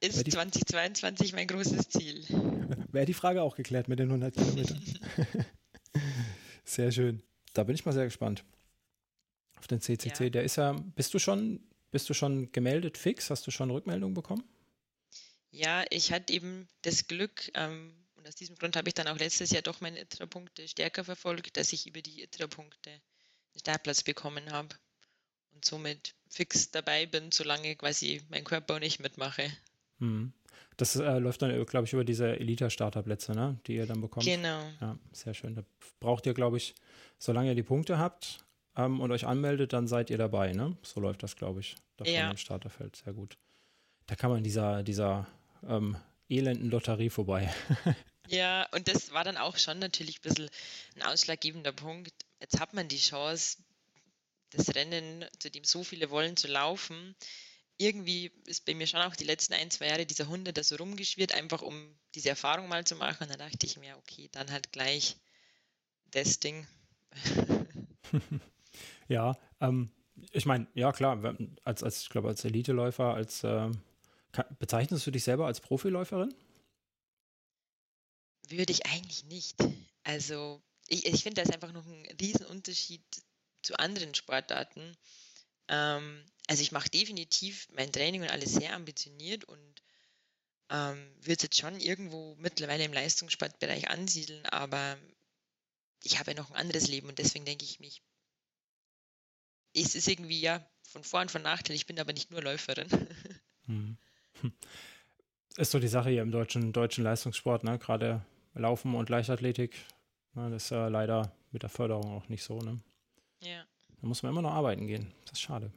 ist die, 2022 mein großes Ziel. Wäre die Frage auch geklärt mit den 100 Kilometern. sehr schön. Da bin ich mal sehr gespannt. Auf den CCC, ja. der ist ja, bist du schon, bist du schon gemeldet fix? Hast du schon Rückmeldung bekommen? Ja, ich hatte eben das Glück, ähm, aus diesem Grund habe ich dann auch letztes Jahr doch meine ITRA-Punkte stärker verfolgt, dass ich über die ITRA-Punkte einen Startplatz bekommen habe und somit fix dabei bin, solange quasi mein Körper nicht mitmache. Hm. Das äh, läuft dann, glaube ich, über diese Elite-Starterplätze, ne? die ihr dann bekommt. Genau. Ja, sehr schön. Da braucht ihr, glaube ich, solange ihr die Punkte habt ähm, und euch anmeldet, dann seid ihr dabei. Ne? So läuft das, glaube ich, davon ja. im Starterfeld. Sehr gut. Da kann man dieser, dieser ähm, elenden Lotterie vorbei. Ja, und das war dann auch schon natürlich ein bisschen ein ausschlaggebender Punkt. Jetzt hat man die Chance, das Rennen, zu dem so viele wollen, zu laufen. Irgendwie ist bei mir schon auch die letzten ein, zwei Jahre dieser Hunde da so rumgeschwirrt, einfach um diese Erfahrung mal zu machen. Und dann dachte ich mir, okay, dann halt gleich das Ding. ja, ähm, ich meine, ja klar, als, als ich glaube, als Eliteläufer, als äh, bezeichnest du dich selber als Profiläuferin? Würde ich eigentlich nicht. Also ich, ich finde, da ist einfach noch ein Riesenunterschied zu anderen Sportarten. Ähm, also ich mache definitiv mein Training und alles sehr ambitioniert und ähm, würde jetzt schon irgendwo mittlerweile im Leistungssportbereich ansiedeln, aber ich habe ja noch ein anderes Leben und deswegen denke ich mich, es ist irgendwie ja von Vor- und von Nachteil, ich bin aber nicht nur Läuferin. Hm. Ist so die Sache hier im deutschen, deutschen Leistungssport, ne? gerade Laufen und Leichtathletik. Ne, das ist ja leider mit der Förderung auch nicht so. Ne? Ja. Da muss man immer noch arbeiten gehen. Das ist schade.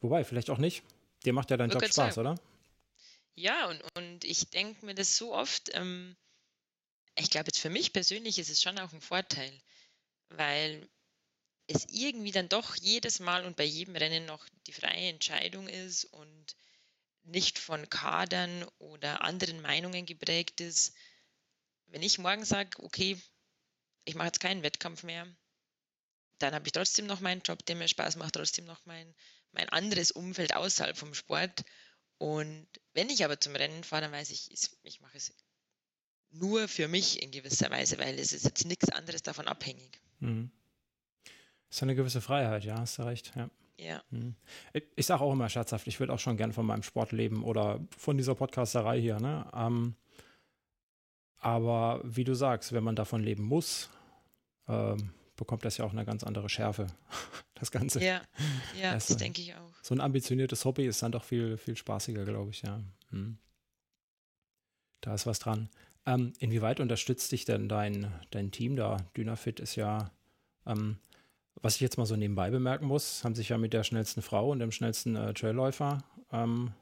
Wobei, vielleicht auch nicht. Dir macht ja dein Job Spaß, sagen. oder? Ja, und, und ich denke mir das so oft, ähm, ich glaube jetzt für mich persönlich ist es schon auch ein Vorteil, weil es irgendwie dann doch jedes Mal und bei jedem Rennen noch die freie Entscheidung ist und nicht von Kadern oder anderen Meinungen geprägt ist, wenn ich morgen sage, okay, ich mache jetzt keinen Wettkampf mehr, dann habe ich trotzdem noch meinen Job, der mir Spaß macht, trotzdem noch mein, mein anderes Umfeld außerhalb vom Sport. Und wenn ich aber zum Rennen fahre, dann weiß ich, ich mache es nur für mich in gewisser Weise, weil es ist jetzt nichts anderes davon abhängig. Mhm. Ist eine gewisse Freiheit, ja, hast du recht. Ja. Ja. Mhm. Ich sage auch immer scherzhaft, ich würde auch schon gern von meinem Sport leben oder von dieser Podcasterei hier. Ne? Ähm, aber wie du sagst, wenn man davon leben muss, ähm, bekommt das ja auch eine ganz andere Schärfe. Das Ganze. Ja, ja das, das denke ich auch. So ein ambitioniertes Hobby ist dann doch viel, viel spaßiger, glaube ich, ja. Hm. Da ist was dran. Ähm, inwieweit unterstützt dich denn dein, dein Team da? Dynafit ist ja, ähm, was ich jetzt mal so nebenbei bemerken muss, haben sich ja mit der schnellsten Frau und dem schnellsten äh, Trailläufer ähm,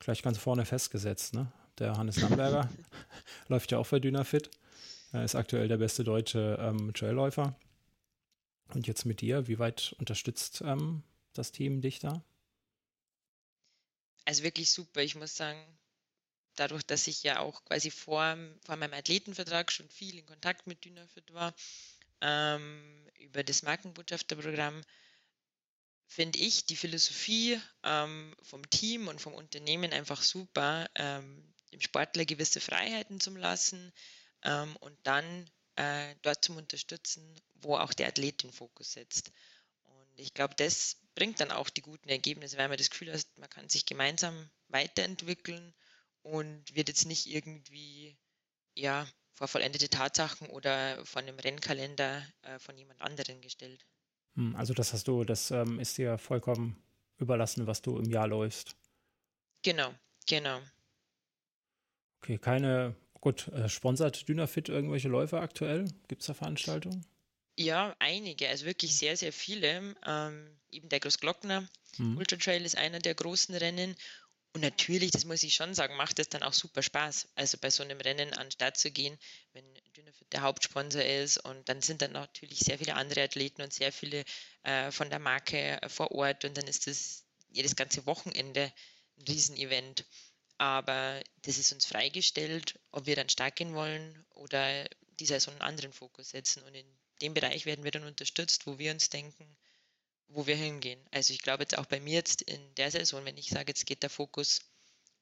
gleich ganz vorne festgesetzt. Ne? Der Hannes Lamberger läuft ja auch für Dynafit. Er ist aktuell der beste deutsche ähm, Trailläufer. Und jetzt mit dir, wie weit unterstützt ähm, das Team dich da? Also wirklich super. Ich muss sagen, dadurch, dass ich ja auch quasi vor, vor meinem Athletenvertrag schon viel in Kontakt mit Dynafit war, ähm, über das Markenbotschafterprogramm, finde ich die Philosophie ähm, vom Team und vom Unternehmen einfach super, ähm, dem Sportler gewisse Freiheiten zu lassen ähm, und dann äh, dort zum Unterstützen, wo auch der Athlet den Fokus setzt. Und ich glaube, das bringt dann auch die guten Ergebnisse, weil man das Gefühl hat, man kann sich gemeinsam weiterentwickeln und wird jetzt nicht irgendwie ja, vor vollendete Tatsachen oder von einem Rennkalender äh, von jemand anderen gestellt. Hm, also das hast du, das ähm, ist dir vollkommen überlassen, was du im Jahr läufst. Genau, genau. Okay, keine Gut, äh, sponsert Dynafit irgendwelche Läufer aktuell? Gibt es da Veranstaltungen? Ja, einige, also wirklich sehr, sehr viele. Ähm, eben der Großglockner hm. Ultra Trail ist einer der großen Rennen. Und natürlich, das muss ich schon sagen, macht es dann auch super Spaß, also bei so einem Rennen an den Start zu gehen, wenn Dynafit der Hauptsponsor ist. Und dann sind dann natürlich sehr viele andere Athleten und sehr viele äh, von der Marke vor Ort. Und dann ist das jedes ganze Wochenende ein Riesenevent. Aber das ist uns freigestellt, ob wir dann stark gehen wollen oder die Saison einen anderen Fokus setzen. Und in dem Bereich werden wir dann unterstützt, wo wir uns denken, wo wir hingehen. Also ich glaube jetzt auch bei mir jetzt in der Saison, wenn ich sage, jetzt geht der Fokus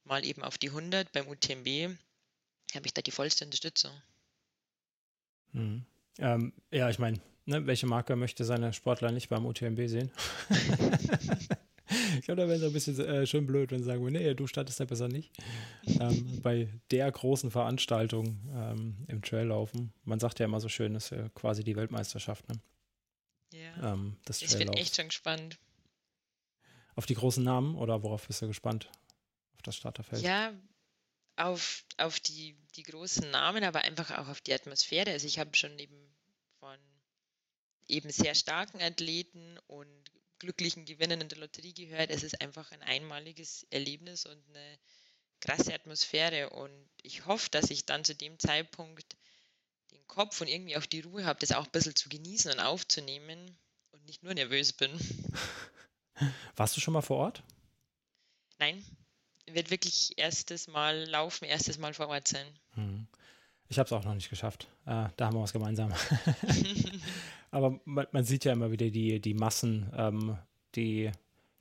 mal eben auf die 100 beim UTMB, habe ich da die vollste Unterstützung. Mhm. Ähm, ja, ich meine, ne, welche Marke möchte seine Sportler nicht beim UTMB sehen? ich glaube, da wäre es ein bisschen äh, schön blöd, wenn sie sagen, nee, du startest ja besser nicht. Ähm, bei der großen Veranstaltung ähm, im Traillaufen, man sagt ja immer so schön, das ist ja quasi die Weltmeisterschaft, ne? Ja. Ähm, das ich bin echt schon gespannt. Auf die großen Namen oder worauf bist du gespannt? Auf das Starterfeld? Ja, auf, auf die, die großen Namen, aber einfach auch auf die Atmosphäre. Also ich habe schon eben von eben sehr starken Athleten und glücklichen Gewinnern in der Lotterie gehört. Es ist einfach ein einmaliges Erlebnis und eine krasse Atmosphäre. Und ich hoffe, dass ich dann zu dem Zeitpunkt den Kopf und irgendwie auch die Ruhe habe, das auch ein bisschen zu genießen und aufzunehmen und nicht nur nervös bin. Warst du schon mal vor Ort? Nein, wird wirklich erstes Mal laufen, erstes Mal vor Ort sein. Hm. Ich habe es auch noch nicht geschafft. Äh, da haben wir was gemeinsam. Aber man, man, sieht ja immer wieder die, die Massen, ähm, die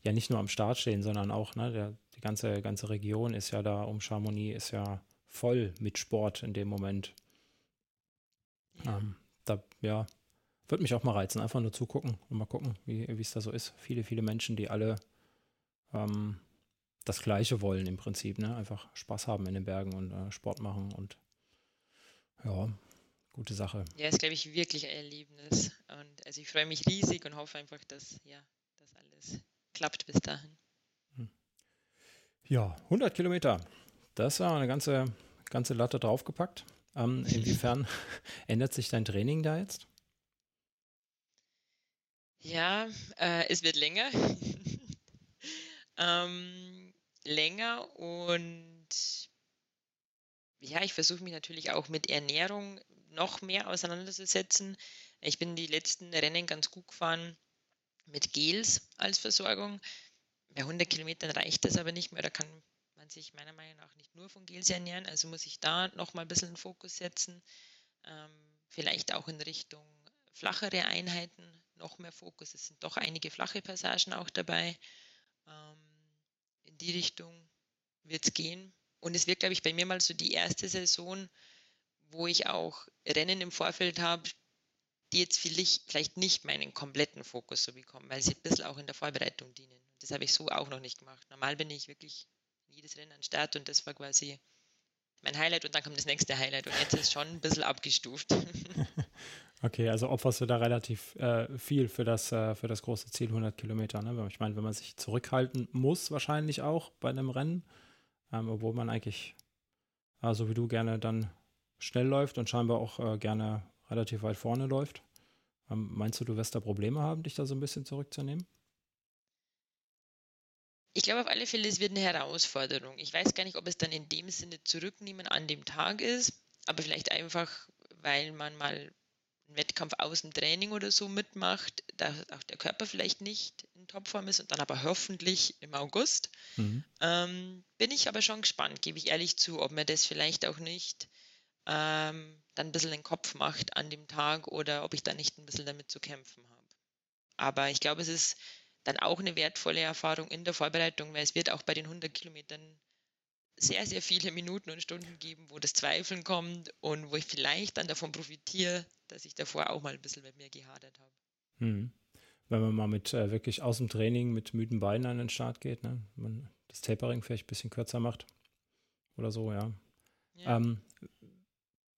ja nicht nur am Start stehen, sondern auch, ne, der, die ganze, ganze Region ist ja da um Chamonix, ist ja voll mit Sport in dem Moment. Ähm, da, ja, würde mich auch mal reizen, einfach nur zugucken und mal gucken, wie es da so ist. Viele, viele Menschen, die alle ähm, das Gleiche wollen im Prinzip, ne? Einfach Spaß haben in den Bergen und äh, Sport machen und ja, gute Sache. Ja, ist, glaube ich, wirklich ein Erlebnis. Und also ich freue mich riesig und hoffe einfach, dass ja, das alles klappt bis dahin. Hm. Ja, 100 Kilometer. Das war eine ganze, ganze Latte draufgepackt. Ähm, inwiefern ändert sich dein Training da jetzt? Ja, äh, es wird länger. ähm, länger und ja, ich versuche mich natürlich auch mit Ernährung noch mehr auseinanderzusetzen. Ich bin die letzten Rennen ganz gut gefahren mit Gels als Versorgung. Bei 100 Kilometern reicht das aber nicht mehr. Da kann man sich meiner Meinung nach nicht nur von Gels ernähren. Also muss ich da noch mal ein bisschen Fokus setzen. Ähm, vielleicht auch in Richtung flachere Einheiten, noch mehr Fokus. Es sind doch einige flache Passagen auch dabei. Ähm, in die Richtung wird es gehen. Und es wird, glaube ich, bei mir mal so die erste Saison, wo ich auch Rennen im Vorfeld habe, die jetzt vielleicht nicht meinen kompletten Fokus so bekommen, weil sie ein bisschen auch in der Vorbereitung dienen. Das habe ich so auch noch nicht gemacht. Normal bin ich wirklich jedes Rennen an Start und das war quasi mein Highlight und dann kommt das nächste Highlight und jetzt ist es schon ein bisschen abgestuft. okay, also opferst du da relativ äh, viel für das, äh, für das große Ziel 100 Kilometer. Ne? Ich meine, wenn man sich zurückhalten muss, wahrscheinlich auch bei einem Rennen, ähm, obwohl man eigentlich, so wie du, gerne dann schnell läuft und scheinbar auch äh, gerne relativ weit vorne läuft. Ähm, meinst du, du wirst da Probleme haben, dich da so ein bisschen zurückzunehmen? Ich glaube auf alle Fälle, es wird eine Herausforderung. Ich weiß gar nicht, ob es dann in dem Sinne zurücknehmen an dem Tag ist, aber vielleicht einfach, weil man mal einen Wettkampf aus dem Training oder so mitmacht, da auch der Körper vielleicht nicht in Topform ist und dann aber hoffentlich im August. Mhm. Ähm, bin ich aber schon gespannt, gebe ich ehrlich zu, ob mir das vielleicht auch nicht ähm, dann ein bisschen den Kopf macht an dem Tag oder ob ich da nicht ein bisschen damit zu kämpfen habe. Aber ich glaube, es ist dann auch eine wertvolle Erfahrung in der Vorbereitung, weil es wird auch bei den 100 Kilometern sehr, sehr viele Minuten und Stunden geben, wo das Zweifeln kommt und wo ich vielleicht dann davon profitiere, dass ich davor auch mal ein bisschen mit mir gehadert habe. Hm. Wenn man mal mit äh, wirklich aus dem Training mit müden Beinen an den Start geht, ne? man das Tapering vielleicht ein bisschen kürzer macht oder so, ja. ja. Ähm,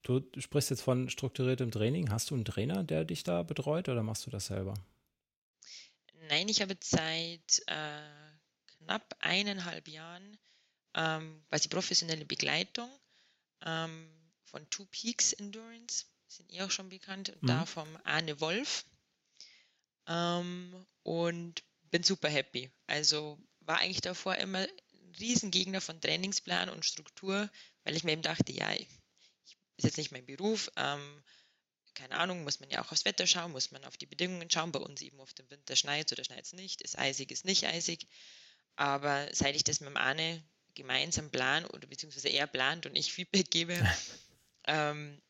du sprichst jetzt von strukturiertem Training. Hast du einen Trainer, der dich da betreut oder machst du das selber? Nein, ich habe seit äh, knapp eineinhalb Jahren ähm, quasi professionelle Begleitung ähm, von Two Peaks Endurance, sind eh auch schon bekannt, und mhm. da vom Arne Wolf. Ähm, und bin super happy. Also war eigentlich davor immer ein Riesengegner von Trainingsplan und Struktur, weil ich mir eben dachte, ja, ich, ist jetzt nicht mein Beruf, ähm, keine Ahnung, muss man ja auch aufs Wetter schauen, muss man auf die Bedingungen schauen. Bei uns eben auf dem Winter schneit oder schneit es nicht, ist eisig, ist nicht eisig. Aber seit ich das mit dem Arne gemeinsam plan oder beziehungsweise er plant und ich Feedback gebe, ähm,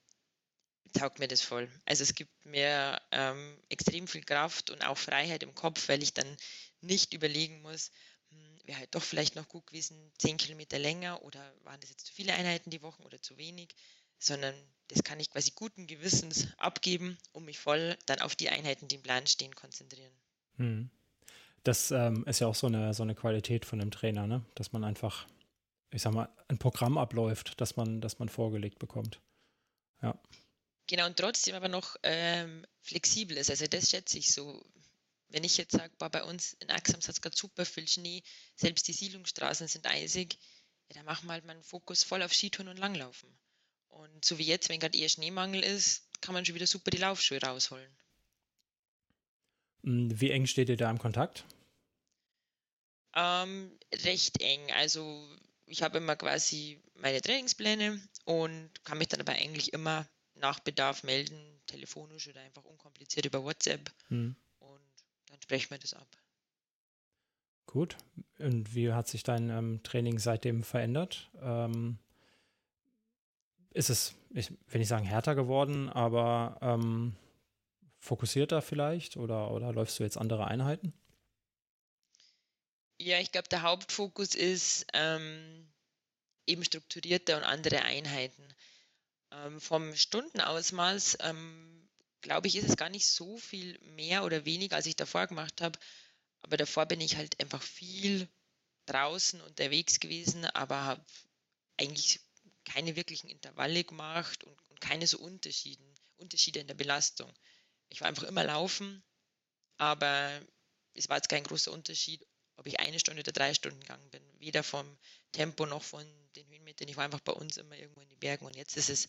taugt mir das voll. Also es gibt mir ähm, extrem viel Kraft und auch Freiheit im Kopf, weil ich dann nicht überlegen muss, hm, wäre halt doch vielleicht noch gut gewesen, zehn Kilometer länger oder waren das jetzt zu viele Einheiten die Woche oder zu wenig, sondern das kann ich quasi guten Gewissens abgeben und mich voll dann auf die Einheiten, die im Plan stehen, konzentrieren. Hm. Das ähm, ist ja auch so eine, so eine Qualität von einem Trainer, ne? dass man einfach, ich sag mal, ein Programm abläuft, das man, das man vorgelegt bekommt. Ja. Genau, und trotzdem aber noch ähm, flexibel ist. Also das schätze ich so. Wenn ich jetzt sage, bei uns in Axams hat es gerade super viel Schnee, selbst die Siedlungsstraßen sind eisig, ja, dann machen wir halt meinen Fokus voll auf Skitouren und Langlaufen. Und so wie jetzt, wenn gerade eher Schneemangel ist, kann man schon wieder super die Laufschuhe rausholen. Hm, wie eng steht ihr da im Kontakt? Ähm, recht eng. Also ich habe immer quasi meine Trainingspläne und kann mich dann aber eigentlich immer nach Bedarf melden, telefonisch oder einfach unkompliziert über WhatsApp. Hm. Und dann sprechen wir das ab. Gut. Und wie hat sich dein ähm, Training seitdem verändert? Ähm, ist es, ich will nicht sagen härter geworden, aber ähm, fokussierter vielleicht oder, oder läufst du jetzt andere Einheiten? Ja, ich glaube, der Hauptfokus ist ähm, eben strukturierter und andere Einheiten. Ähm, vom Stundenausmaß, ähm, glaube ich, ist es gar nicht so viel mehr oder weniger, als ich davor gemacht habe. Aber davor bin ich halt einfach viel draußen unterwegs gewesen, aber habe eigentlich keine wirklichen Intervalle gemacht und, und keine so Unterschieden, Unterschiede in der Belastung. Ich war einfach immer laufen, aber es war jetzt kein großer Unterschied, ob ich eine Stunde oder drei Stunden gegangen bin. Weder vom Tempo noch von den Höhenmetern. Ich war einfach bei uns immer irgendwo in den Bergen und jetzt ist es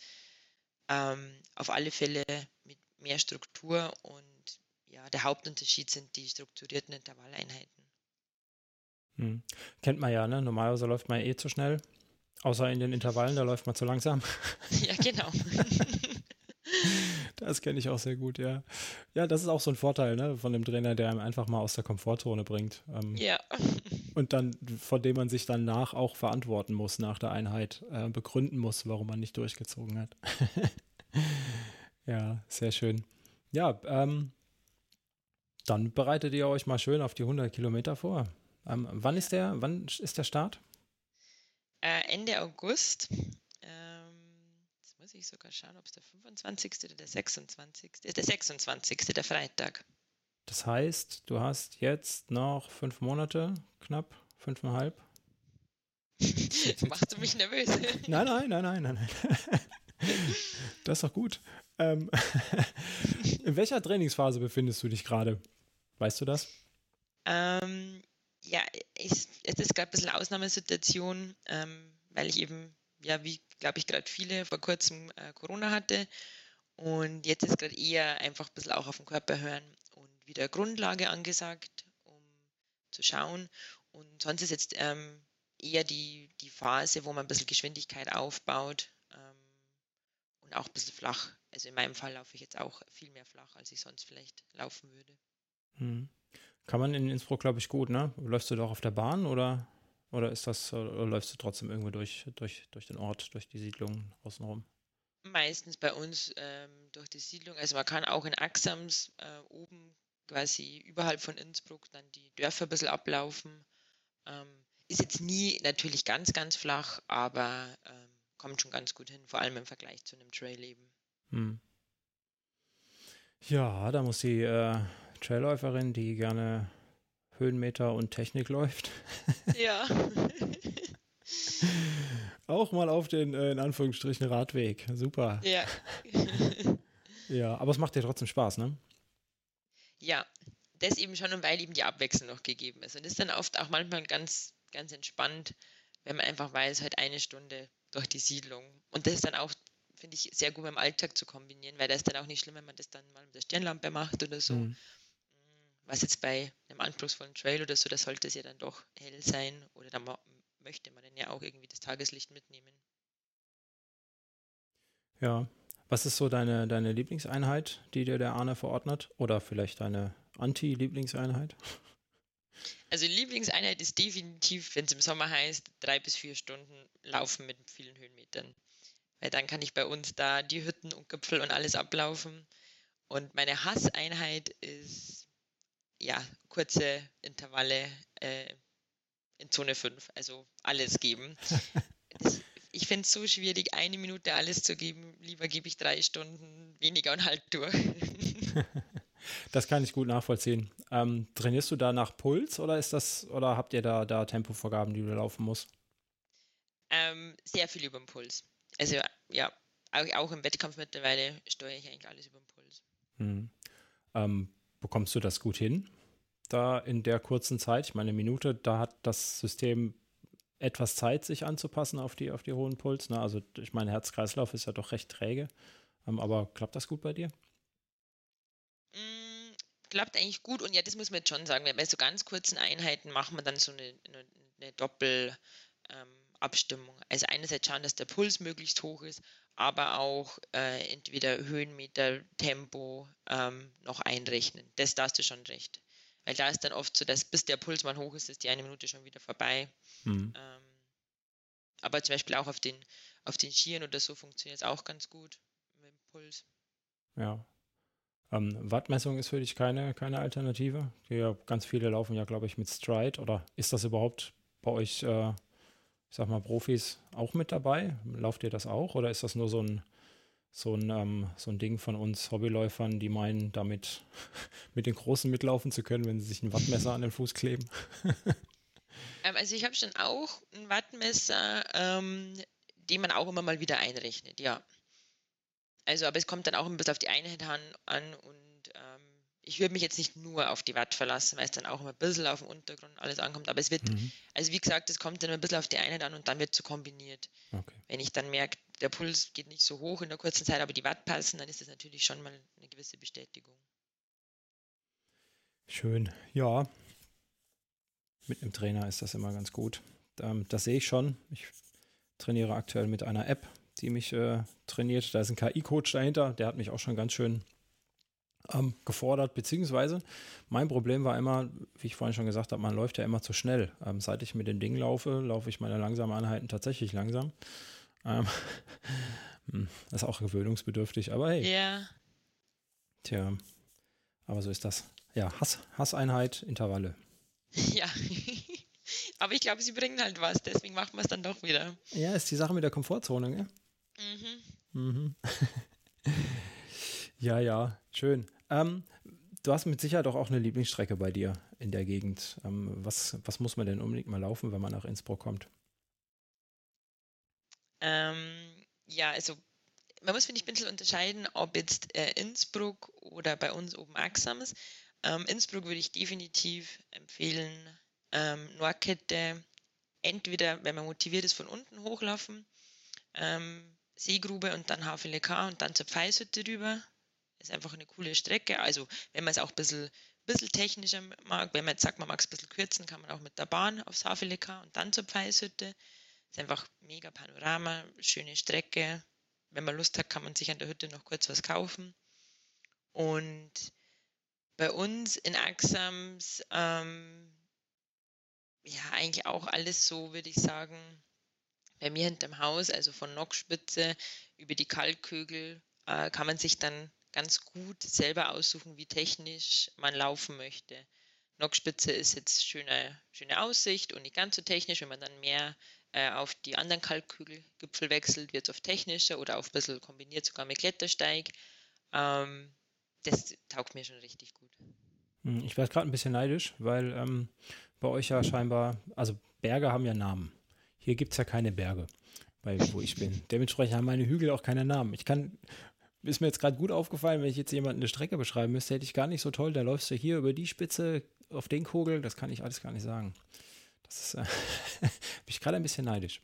ähm, auf alle Fälle mit mehr Struktur und ja, der Hauptunterschied sind die strukturierten Intervalleinheiten. Hm. Kennt man ja, ne? Normalerweise läuft man eh zu schnell. Außer in den Intervallen, da läuft man zu langsam. Ja, genau. Das kenne ich auch sehr gut, ja. Ja, das ist auch so ein Vorteil ne, von dem Trainer, der einem einfach mal aus der Komfortzone bringt. Ähm, ja. Und dann, von dem man sich danach auch verantworten muss, nach der Einheit, äh, begründen muss, warum man nicht durchgezogen hat. ja, sehr schön. Ja, ähm, dann bereitet ihr euch mal schön auf die 100 Kilometer vor. Ähm, wann ist der, wann ist der Start? Äh, Ende August. Ähm, jetzt muss ich sogar schauen, ob es der 25. oder der 26. ist. Der 26. der Freitag. Das heißt, du hast jetzt noch fünf Monate, knapp, fünfeinhalb. Machst du mich nervös? nein, nein, nein, nein, nein, nein. Das ist doch gut. Ähm, in welcher Trainingsphase befindest du dich gerade? Weißt du das? Ähm, ja, es ist gerade ein bisschen Ausnahmesituation, ähm, weil ich eben, ja, wie glaube ich, gerade viele vor kurzem äh, Corona hatte. Und jetzt ist gerade eher einfach ein bisschen auch auf den Körper hören und wieder Grundlage angesagt, um zu schauen. Und sonst ist jetzt ähm, eher die, die Phase, wo man ein bisschen Geschwindigkeit aufbaut ähm, und auch ein bisschen flach. Also in meinem Fall laufe ich jetzt auch viel mehr flach, als ich sonst vielleicht laufen würde. Hm. Kann man in Innsbruck, glaube ich, gut, ne? Läufst du doch auf der Bahn oder, oder ist das, oder läufst du trotzdem irgendwo durch, durch, durch den Ort, durch die Siedlung außenrum? Meistens bei uns ähm, durch die Siedlung. Also man kann auch in Axams äh, oben quasi überhalb von Innsbruck dann die Dörfer ein bisschen ablaufen. Ähm, ist jetzt nie natürlich ganz, ganz flach, aber ähm, kommt schon ganz gut hin, vor allem im Vergleich zu einem Trail eben. Hm. Ja, da muss die äh, Trailläuferin, die gerne Höhenmeter und Technik läuft. Ja. Auch mal auf den, äh, in Anführungsstrichen, Radweg. Super. Ja. ja, aber es macht dir trotzdem Spaß, ne? Ja, das eben schon und weil eben die Abwechslung noch gegeben ist. Und das ist dann oft auch manchmal ganz, ganz entspannt, wenn man einfach weiß, halt eine Stunde durch die Siedlung. Und das ist dann auch finde ich sehr gut beim Alltag zu kombinieren, weil da ist dann auch nicht schlimm, wenn man das dann mal mit der Stirnlampe macht oder so. Mhm. Was jetzt bei einem anspruchsvollen Trail oder so, da sollte es ja dann doch hell sein oder da möchte man dann ja auch irgendwie das Tageslicht mitnehmen. Ja, was ist so deine, deine Lieblingseinheit, die dir der Arne verordnet? Oder vielleicht deine Anti-Lieblingseinheit? Also Lieblingseinheit ist definitiv, wenn es im Sommer heißt, drei bis vier Stunden laufen mit vielen Höhenmetern weil dann kann ich bei uns da die Hütten und Gipfel und alles ablaufen. Und meine Hasseinheit ist ja kurze Intervalle äh, in Zone 5, also alles geben. Das, ich finde es so schwierig, eine Minute alles zu geben. Lieber gebe ich drei Stunden weniger und halt durch. Das kann ich gut nachvollziehen. Ähm, trainierst du da nach Puls oder ist das oder habt ihr da, da Tempovorgaben, die du laufen musst? Ähm, sehr viel über den Puls also ja, auch, auch, im Wettkampf mittlerweile steuere ich eigentlich alles über den Puls. Hm. Ähm, bekommst du das gut hin? Da in der kurzen Zeit, ich meine, eine Minute, da hat das System etwas Zeit, sich anzupassen auf die, auf die hohen Puls. Ne? Also ich meine, Herz-Kreislauf ist ja doch recht träge. Ähm, aber klappt das gut bei dir? Mm, klappt eigentlich gut und ja, das muss man jetzt schon sagen, bei so ganz kurzen Einheiten machen wir dann so eine, eine, eine Doppel- Abstimmung. Also einerseits schauen, dass der Puls möglichst hoch ist, aber auch äh, entweder Höhenmeter, Tempo ähm, noch einrechnen. Das darfst du schon recht. Weil da ist dann oft so, dass bis der Puls mal hoch ist, ist die eine Minute schon wieder vorbei. Mhm. Ähm, aber zum Beispiel auch auf den, auf den Skiern oder so funktioniert es auch ganz gut mit dem Puls. Ja. Ähm, Wattmessung ist für dich keine, keine Alternative. Ja, ganz viele laufen ja, glaube ich, mit Stride. Oder ist das überhaupt bei euch äh, ich sag mal, Profis auch mit dabei? Lauft ihr das auch oder ist das nur so ein, so ein, ähm, so ein Ding von uns Hobbyläufern, die meinen, damit mit den Großen mitlaufen zu können, wenn sie sich ein Wattmesser an den Fuß kleben? ähm, also ich habe schon auch ein Wattmesser, ähm, den man auch immer mal wieder einrechnet, ja. Also, aber es kommt dann auch ein bisschen auf die Einheit an, an und ähm, ich würde mich jetzt nicht nur auf die Watt verlassen, weil es dann auch immer ein bisschen auf den Untergrund alles ankommt. Aber es wird, mhm. also wie gesagt, es kommt dann ein bisschen auf die Einheit an und dann wird so kombiniert. Okay. Wenn ich dann merke, der Puls geht nicht so hoch in der kurzen Zeit, aber die Watt passen, dann ist das natürlich schon mal eine gewisse Bestätigung. Schön, ja. Mit einem Trainer ist das immer ganz gut. Das sehe ich schon. Ich trainiere aktuell mit einer App, die mich äh, trainiert. Da ist ein KI-Coach dahinter, der hat mich auch schon ganz schön ähm, gefordert, beziehungsweise mein Problem war immer, wie ich vorhin schon gesagt habe, man läuft ja immer zu schnell. Ähm, seit ich mit dem Ding laufe, laufe ich meine langsamen Einheiten tatsächlich langsam. Ähm, hm, das ist auch gewöhnungsbedürftig, aber hey. Ja. Tja, aber so ist das. Ja, Hass, Hasseinheit, Intervalle. Ja. aber ich glaube, sie bringen halt was, deswegen machen wir es dann doch wieder. Ja, ist die Sache mit der Komfortzone, gell? Mhm. Mhm. ja, ja, schön. Ähm, du hast mit Sicherheit auch eine Lieblingsstrecke bei dir in der Gegend. Ähm, was, was muss man denn unbedingt mal laufen, wenn man nach Innsbruck kommt? Ähm, ja, also man muss, finde ich, ein bisschen unterscheiden, ob jetzt äh, Innsbruck oder bei uns oben Axams. Ähm, Innsbruck würde ich definitiv empfehlen, ähm, Nordkette, entweder, wenn man motiviert ist, von unten hochlaufen, ähm, Seegrube und dann HVLK und dann zur Pfeilshütte rüber. Ist einfach eine coole Strecke. Also, wenn man es auch ein bisschen, bisschen technischer mag, wenn man jetzt sagt, man mag es ein bisschen kürzen, kann man auch mit der Bahn aufs HVLK und dann zur Pfeilshütte. Ist einfach mega Panorama, schöne Strecke. Wenn man Lust hat, kann man sich an der Hütte noch kurz was kaufen. Und bei uns in Axams, ähm, ja, eigentlich auch alles so, würde ich sagen, bei mir hinterm Haus, also von Nockspitze über die Kalkkügel, äh, kann man sich dann ganz gut selber aussuchen, wie technisch man laufen möchte. Nockspitze ist jetzt schöne, schöne Aussicht und nicht ganz so technisch. Wenn man dann mehr äh, auf die anderen Kalkkügelgipfel wechselt, wird es auf technischer oder auf ein bisschen kombiniert sogar mit Klettersteig. Ähm, das taugt mir schon richtig gut. Hm, ich werde gerade ein bisschen neidisch, weil ähm, bei euch ja scheinbar, also Berge haben ja Namen. Hier gibt es ja keine Berge, bei, wo ich bin. Dementsprechend haben meine Hügel auch keine Namen. Ich kann, ist mir jetzt gerade gut aufgefallen, wenn ich jetzt jemanden eine Strecke beschreiben müsste, hätte ich gar nicht so toll. Da läufst du hier über die Spitze auf den Kogel, das kann ich alles gar nicht sagen. Das ist, äh, bin ich gerade ein bisschen neidisch.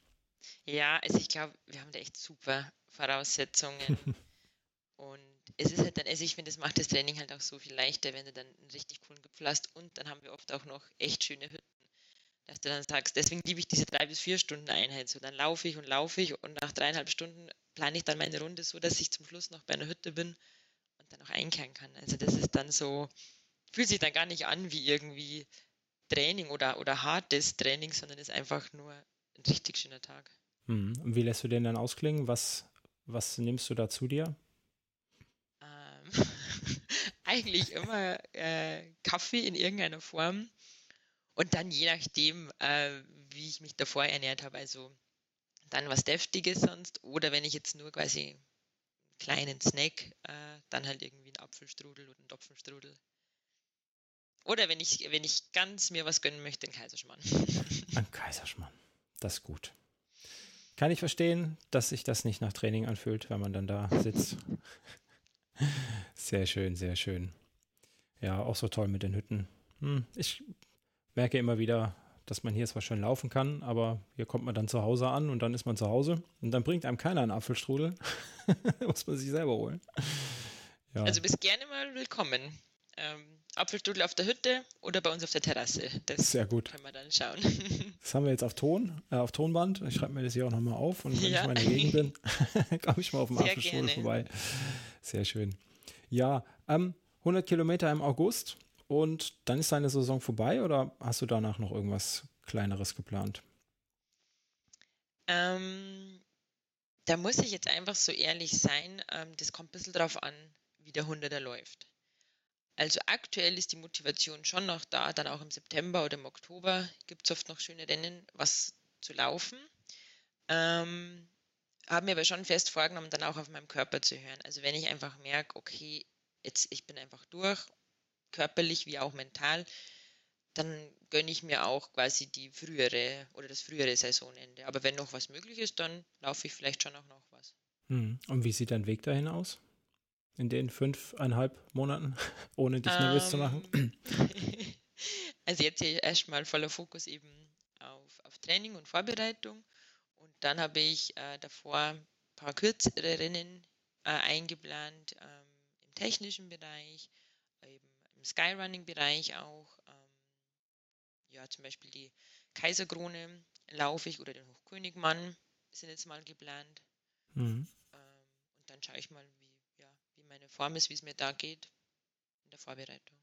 Ja, also ich glaube, wir haben da echt super Voraussetzungen. und es ist halt dann, also ich finde, das macht das Training halt auch so viel leichter, wenn du dann einen richtig coolen Gipfel hast. Und dann haben wir oft auch noch echt schöne Hütten dass du dann sagst, deswegen liebe ich diese drei bis vier Stunden Einheit. So, dann laufe ich und laufe ich und nach dreieinhalb Stunden plane ich dann meine Runde so, dass ich zum Schluss noch bei einer Hütte bin und dann auch einkehren kann. Also das ist dann so, fühlt sich dann gar nicht an wie irgendwie Training oder, oder hartes Training, sondern ist einfach nur ein richtig schöner Tag. Mhm. Und wie lässt du den dann ausklingen? Was, was nimmst du da zu dir? Ähm, eigentlich immer äh, Kaffee in irgendeiner Form und dann je nachdem, äh, wie ich mich davor ernährt habe, also dann was Deftiges sonst. Oder wenn ich jetzt nur quasi einen kleinen Snack, äh, dann halt irgendwie einen Apfelstrudel oder einen Topfenstrudel. Oder wenn ich, wenn ich ganz mir was gönnen möchte, einen Kaiserschmarrn. Ein Kaiserschmarrn. Das ist gut. Kann ich verstehen, dass sich das nicht nach Training anfühlt, wenn man dann da sitzt. Sehr schön, sehr schön. Ja, auch so toll mit den Hütten. Hm, ich merke immer wieder, dass man hier zwar schön laufen kann, aber hier kommt man dann zu Hause an und dann ist man zu Hause und dann bringt einem keiner einen Apfelstrudel. Muss man sich selber holen. Ja. Also bist gerne mal willkommen. Ähm, Apfelstrudel auf der Hütte oder bei uns auf der Terrasse. Das Sehr gut. Können wir dann schauen. Das haben wir jetzt auf Ton, äh, auf Tonband. Ich schreibe mir das hier auch nochmal auf und wenn ja. ich mal in der Gegend bin, komme ich mal auf dem Apfelstrudel vorbei. Sehr schön. Ja, ähm, 100 Kilometer im August. Und dann ist deine Saison vorbei oder hast du danach noch irgendwas Kleineres geplant? Ähm, da muss ich jetzt einfach so ehrlich sein, ähm, das kommt ein bisschen drauf an, wie der Hunderter läuft. Also aktuell ist die Motivation schon noch da, dann auch im September oder im Oktober gibt es oft noch schöne Rennen, was zu laufen. Ähm, habe mir aber schon fest vorgenommen, dann auch auf meinem Körper zu hören. Also wenn ich einfach merke, okay, jetzt ich bin einfach durch körperlich wie auch mental, dann gönne ich mir auch quasi die frühere oder das frühere Saisonende. Aber wenn noch was möglich ist, dann laufe ich vielleicht schon auch noch was. Hm. Und wie sieht dein Weg dahin aus? In den fünfeinhalb Monaten, ohne dich nervös zu machen? Ähm, also jetzt hier erstmal voller Fokus eben auf, auf Training und Vorbereitung. Und dann habe ich äh, davor ein paar kürzere Rennen äh, eingeplant ähm, im technischen Bereich, eben Skyrunning-Bereich auch. Ähm, ja, zum Beispiel die Kaiserkrone laufe ich oder den Hochkönigmann sind jetzt mal geplant. Mhm. Ähm, und dann schaue ich mal, wie, ja, wie meine Form ist, wie es mir da geht in der Vorbereitung.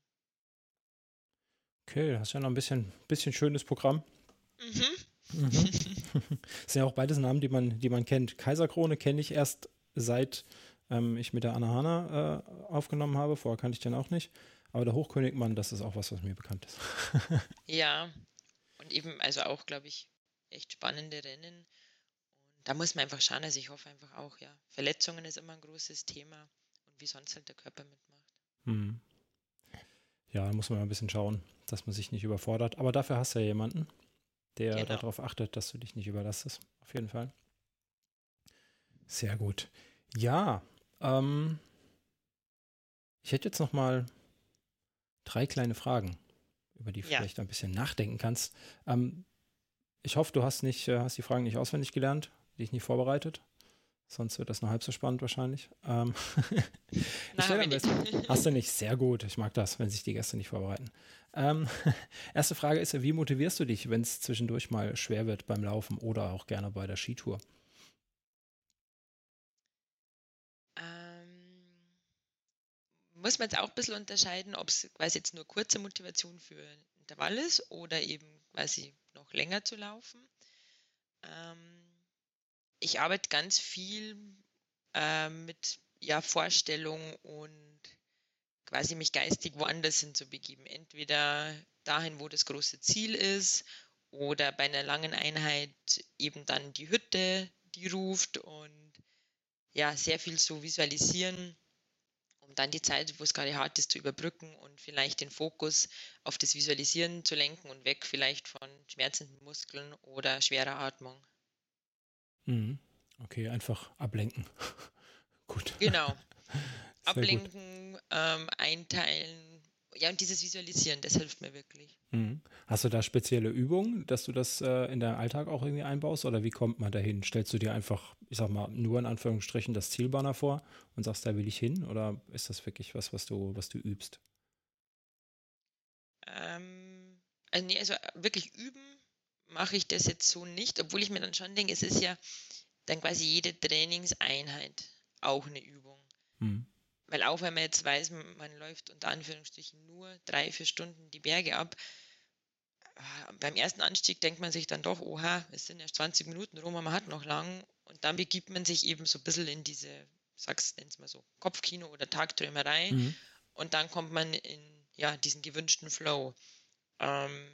Okay, hast ja noch ein bisschen, bisschen schönes Programm. Mhm. mhm. das sind ja auch beides Namen, die man, die man kennt. Kaiserkrone kenne ich erst seit ähm, ich mit der Anna Hanna äh, aufgenommen habe. Vorher kannte ich den auch nicht. Aber der Hochkönigmann, das ist auch was, was mir bekannt ist. ja, und eben, also auch, glaube ich, echt spannende Rennen. Und da muss man einfach schauen, also ich hoffe einfach auch, ja, Verletzungen ist immer ein großes Thema und wie sonst halt der Körper mitmacht. Hm. Ja, da muss man ein bisschen schauen, dass man sich nicht überfordert. Aber dafür hast du ja jemanden, der genau. darauf achtet, dass du dich nicht überlastest. Auf jeden Fall. Sehr gut. Ja, ähm, ich hätte jetzt noch mal drei kleine Fragen, über die du ja. vielleicht ein bisschen nachdenken kannst. Ähm, ich hoffe, du hast nicht, äh, hast die Fragen nicht auswendig gelernt, dich nicht vorbereitet. Sonst wird das nur halb so spannend wahrscheinlich. Ähm Na, Hast du nicht? Sehr gut. Ich mag das, wenn sich die Gäste nicht vorbereiten. Ähm, erste Frage ist, wie motivierst du dich, wenn es zwischendurch mal schwer wird beim Laufen oder auch gerne bei der Skitour? Muss man jetzt auch ein bisschen unterscheiden, ob es quasi jetzt nur kurze Motivation für Intervall ist oder eben quasi noch länger zu laufen. Ähm, ich arbeite ganz viel äh, mit ja, Vorstellung und quasi mich geistig woanders hin zu begeben. Entweder dahin, wo das große Ziel ist, oder bei einer langen Einheit eben dann die Hütte, die ruft und ja, sehr viel so visualisieren, um dann die Zeit, wo es gerade hart ist, zu überbrücken und vielleicht den Fokus auf das Visualisieren zu lenken und weg vielleicht von schmerzenden Muskeln oder schwerer Atmung. Mhm. Okay, einfach ablenken. gut. Genau. ablenken, ähm, einteilen. Ja, und dieses Visualisieren, das hilft mir wirklich. Mhm. Hast du da spezielle Übungen, dass du das äh, in deinen Alltag auch irgendwie einbaust? Oder wie kommt man dahin? Stellst du dir einfach, ich sag mal, nur in Anführungsstrichen das Zielbanner vor und sagst, da will ich hin? Oder ist das wirklich was, was du, was du übst? Ähm, also, nee, also wirklich üben mache ich das jetzt so nicht, obwohl ich mir dann schon denke, es ist ja dann quasi jede Trainingseinheit auch eine Übung. Mhm. Weil auch wenn man jetzt weiß, man läuft unter Anführungsstrichen nur drei, vier Stunden die Berge ab, äh, beim ersten Anstieg denkt man sich dann doch, oha, es sind erst 20 Minuten rum, man hat noch lang. Und dann begibt man sich eben so ein bisschen in diese, sag's, nenn's mal so, Kopfkino oder Tagträumerei. Mhm. Und dann kommt man in ja, diesen gewünschten Flow. Ähm,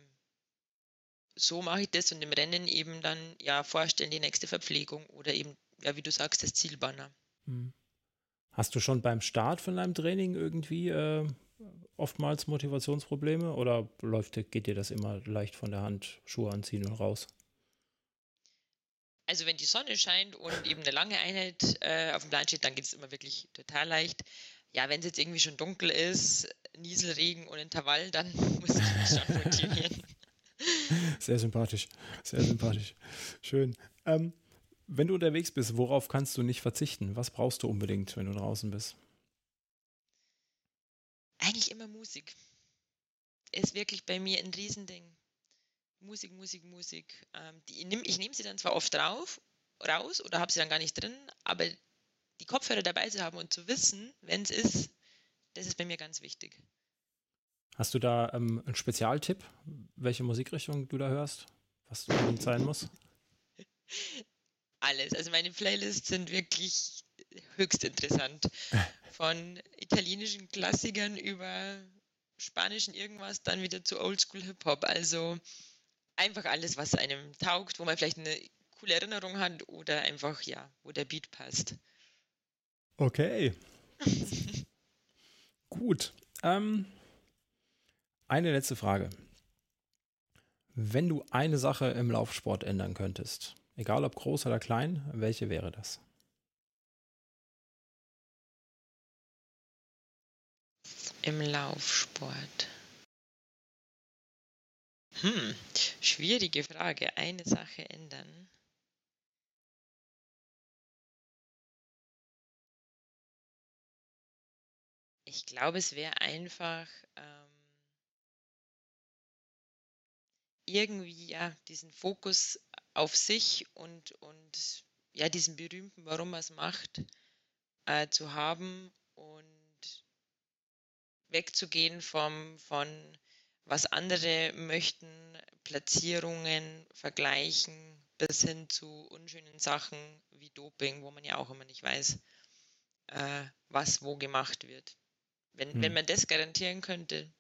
so mache ich das und im Rennen eben dann ja vorstellen die nächste Verpflegung oder eben, ja, wie du sagst, das Zielbanner. Hm. Hast du schon beim Start von deinem Training irgendwie äh, oftmals Motivationsprobleme oder läuft, geht dir das immer leicht von der Hand, Schuhe anziehen und raus? Also wenn die Sonne scheint und eben eine lange Einheit äh, auf dem Plan steht, dann geht es immer wirklich total leicht. Ja, wenn es jetzt irgendwie schon dunkel ist, Nieselregen und Intervall, dann muss ich mich schon motivieren. Sehr sympathisch, sehr sympathisch. Schön. Ähm, wenn du unterwegs bist, worauf kannst du nicht verzichten? Was brauchst du unbedingt, wenn du draußen bist? Eigentlich immer Musik. Ist wirklich bei mir ein Riesending. Musik, Musik, Musik. Ähm, die, ich nehme sie dann zwar oft drauf, raus oder habe sie dann gar nicht drin, aber die Kopfhörer dabei zu haben und zu wissen, wenn es ist, das ist bei mir ganz wichtig. Hast du da ähm, einen Spezialtipp, welche Musikrichtung du da hörst, was unbedingt sein muss? Alles. Also meine Playlists sind wirklich höchst interessant. Von italienischen Klassikern über spanischen irgendwas, dann wieder zu Oldschool Hip-Hop. Also einfach alles, was einem taugt, wo man vielleicht eine coole Erinnerung hat oder einfach, ja, wo der Beat passt. Okay. Gut. Ähm, eine letzte Frage. Wenn du eine Sache im Laufsport ändern könntest, egal ob groß oder klein, welche wäre das? Im Laufsport. Hm, schwierige Frage. Eine Sache ändern. Ich glaube, es wäre einfach ähm, irgendwie ja diesen Fokus auf sich und, und ja diesen berühmten, warum er es macht, äh, zu haben und wegzugehen vom, von was andere möchten, Platzierungen, Vergleichen bis hin zu unschönen Sachen wie Doping, wo man ja auch immer nicht weiß, äh, was wo gemacht wird. Wenn, hm. wenn man das garantieren könnte,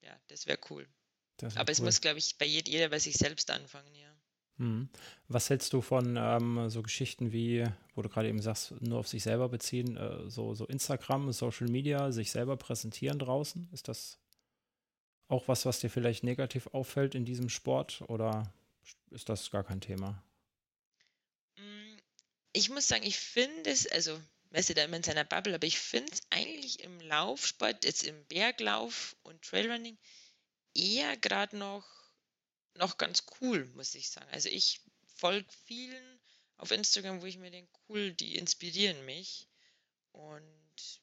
ja, das wäre cool. Das Aber cool. es muss, glaube ich, bei jeder bei sich selbst anfangen, ja. Hm. Was hältst du von ähm, so Geschichten wie, wo du gerade eben sagst, nur auf sich selber beziehen, äh, so, so Instagram, Social Media, sich selber präsentieren draußen? Ist das auch was, was dir vielleicht negativ auffällt in diesem Sport oder ist das gar kein Thema? Mm, ich muss sagen, ich finde es, also weißt du, da immer in seiner Bubble, aber ich finde es eigentlich im Laufsport, jetzt im Berglauf und Trailrunning, eher gerade noch, noch ganz cool, muss ich sagen. Also ich folge vielen auf Instagram, wo ich mir denke, cool, die inspirieren mich. Und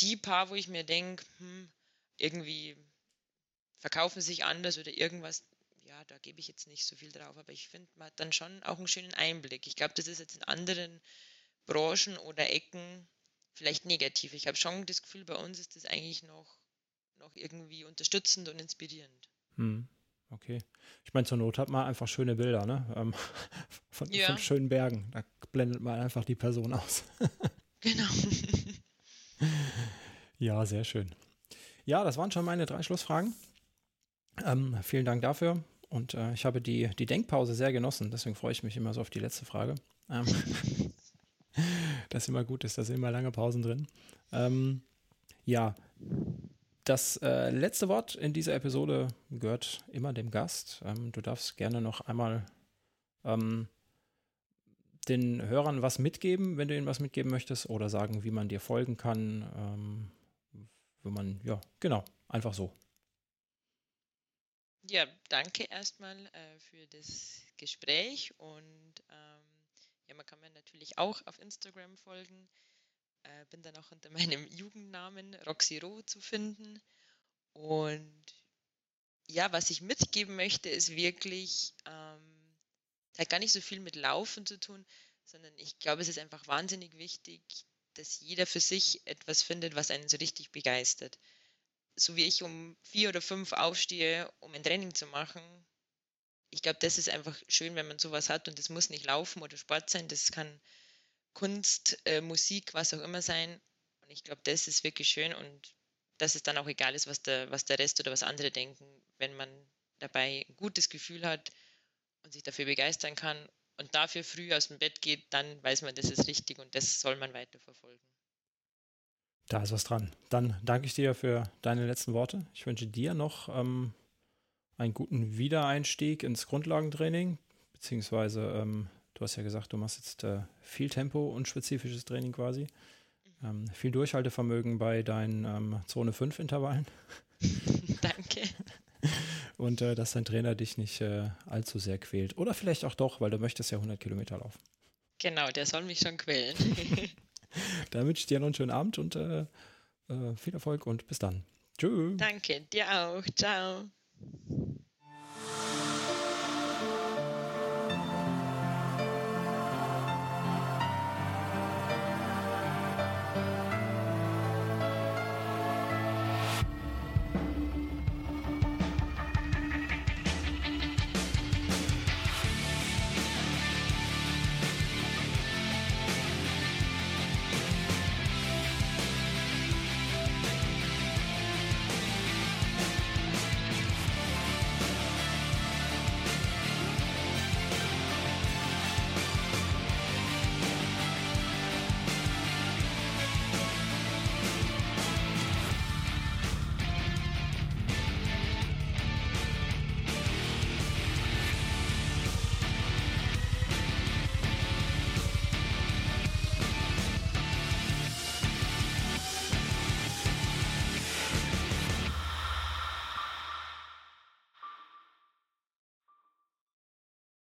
die paar, wo ich mir denke, hm, irgendwie verkaufen sich anders oder irgendwas, ja, da gebe ich jetzt nicht so viel drauf, aber ich finde, man hat dann schon auch einen schönen Einblick. Ich glaube, das ist jetzt in anderen Branchen oder Ecken vielleicht negativ. Ich habe schon das Gefühl, bei uns ist das eigentlich noch, noch irgendwie unterstützend und inspirierend. Hm. Okay. Ich meine, zur Not hat man einfach schöne Bilder, ne? Ähm, von, ja. von schönen Bergen. Da blendet man einfach die Person aus. genau. ja, sehr schön. Ja, das waren schon meine drei Schlussfragen. Ähm, vielen Dank dafür. Und äh, ich habe die, die Denkpause sehr genossen, deswegen freue ich mich immer so auf die letzte Frage. Ähm, das immer gut ist, da sind immer lange Pausen drin. Ähm, ja, das äh, letzte Wort in dieser Episode gehört immer dem Gast. Ähm, du darfst gerne noch einmal ähm, den Hörern was mitgeben, wenn du ihnen was mitgeben möchtest, oder sagen, wie man dir folgen kann. Ähm, wenn man, ja, genau, einfach so. Ja, danke erstmal äh, für das Gespräch und ähm, ja, man kann mir natürlich auch auf Instagram folgen. Äh, bin dann auch unter meinem Jugendnamen Roxy Ro zu finden. Und ja, was ich mitgeben möchte, ist wirklich, ähm, hat gar nicht so viel mit Laufen zu tun, sondern ich glaube, es ist einfach wahnsinnig wichtig, dass jeder für sich etwas findet, was einen so richtig begeistert so wie ich um vier oder fünf aufstehe, um ein Training zu machen, ich glaube, das ist einfach schön, wenn man sowas hat und das muss nicht Laufen oder Sport sein, das kann Kunst, äh, Musik, was auch immer sein. Und ich glaube, das ist wirklich schön und dass es dann auch egal ist, was der, was der Rest oder was andere denken, wenn man dabei ein gutes Gefühl hat und sich dafür begeistern kann und dafür früh aus dem Bett geht, dann weiß man, das ist richtig und das soll man weiterverfolgen. Da ist was dran. Dann danke ich dir für deine letzten Worte. Ich wünsche dir noch ähm, einen guten Wiedereinstieg ins Grundlagentraining, beziehungsweise ähm, du hast ja gesagt, du machst jetzt äh, viel Tempo und spezifisches Training quasi. Ähm, viel Durchhaltevermögen bei deinen ähm, Zone 5 Intervallen. Danke. Und äh, dass dein Trainer dich nicht äh, allzu sehr quält. Oder vielleicht auch doch, weil du möchtest ja 100 Kilometer laufen. Genau, der soll mich schon quälen. da wünsche ich dir noch einen schönen Abend und äh, äh, viel Erfolg und bis dann. Tschüss. Danke, dir auch. Ciao.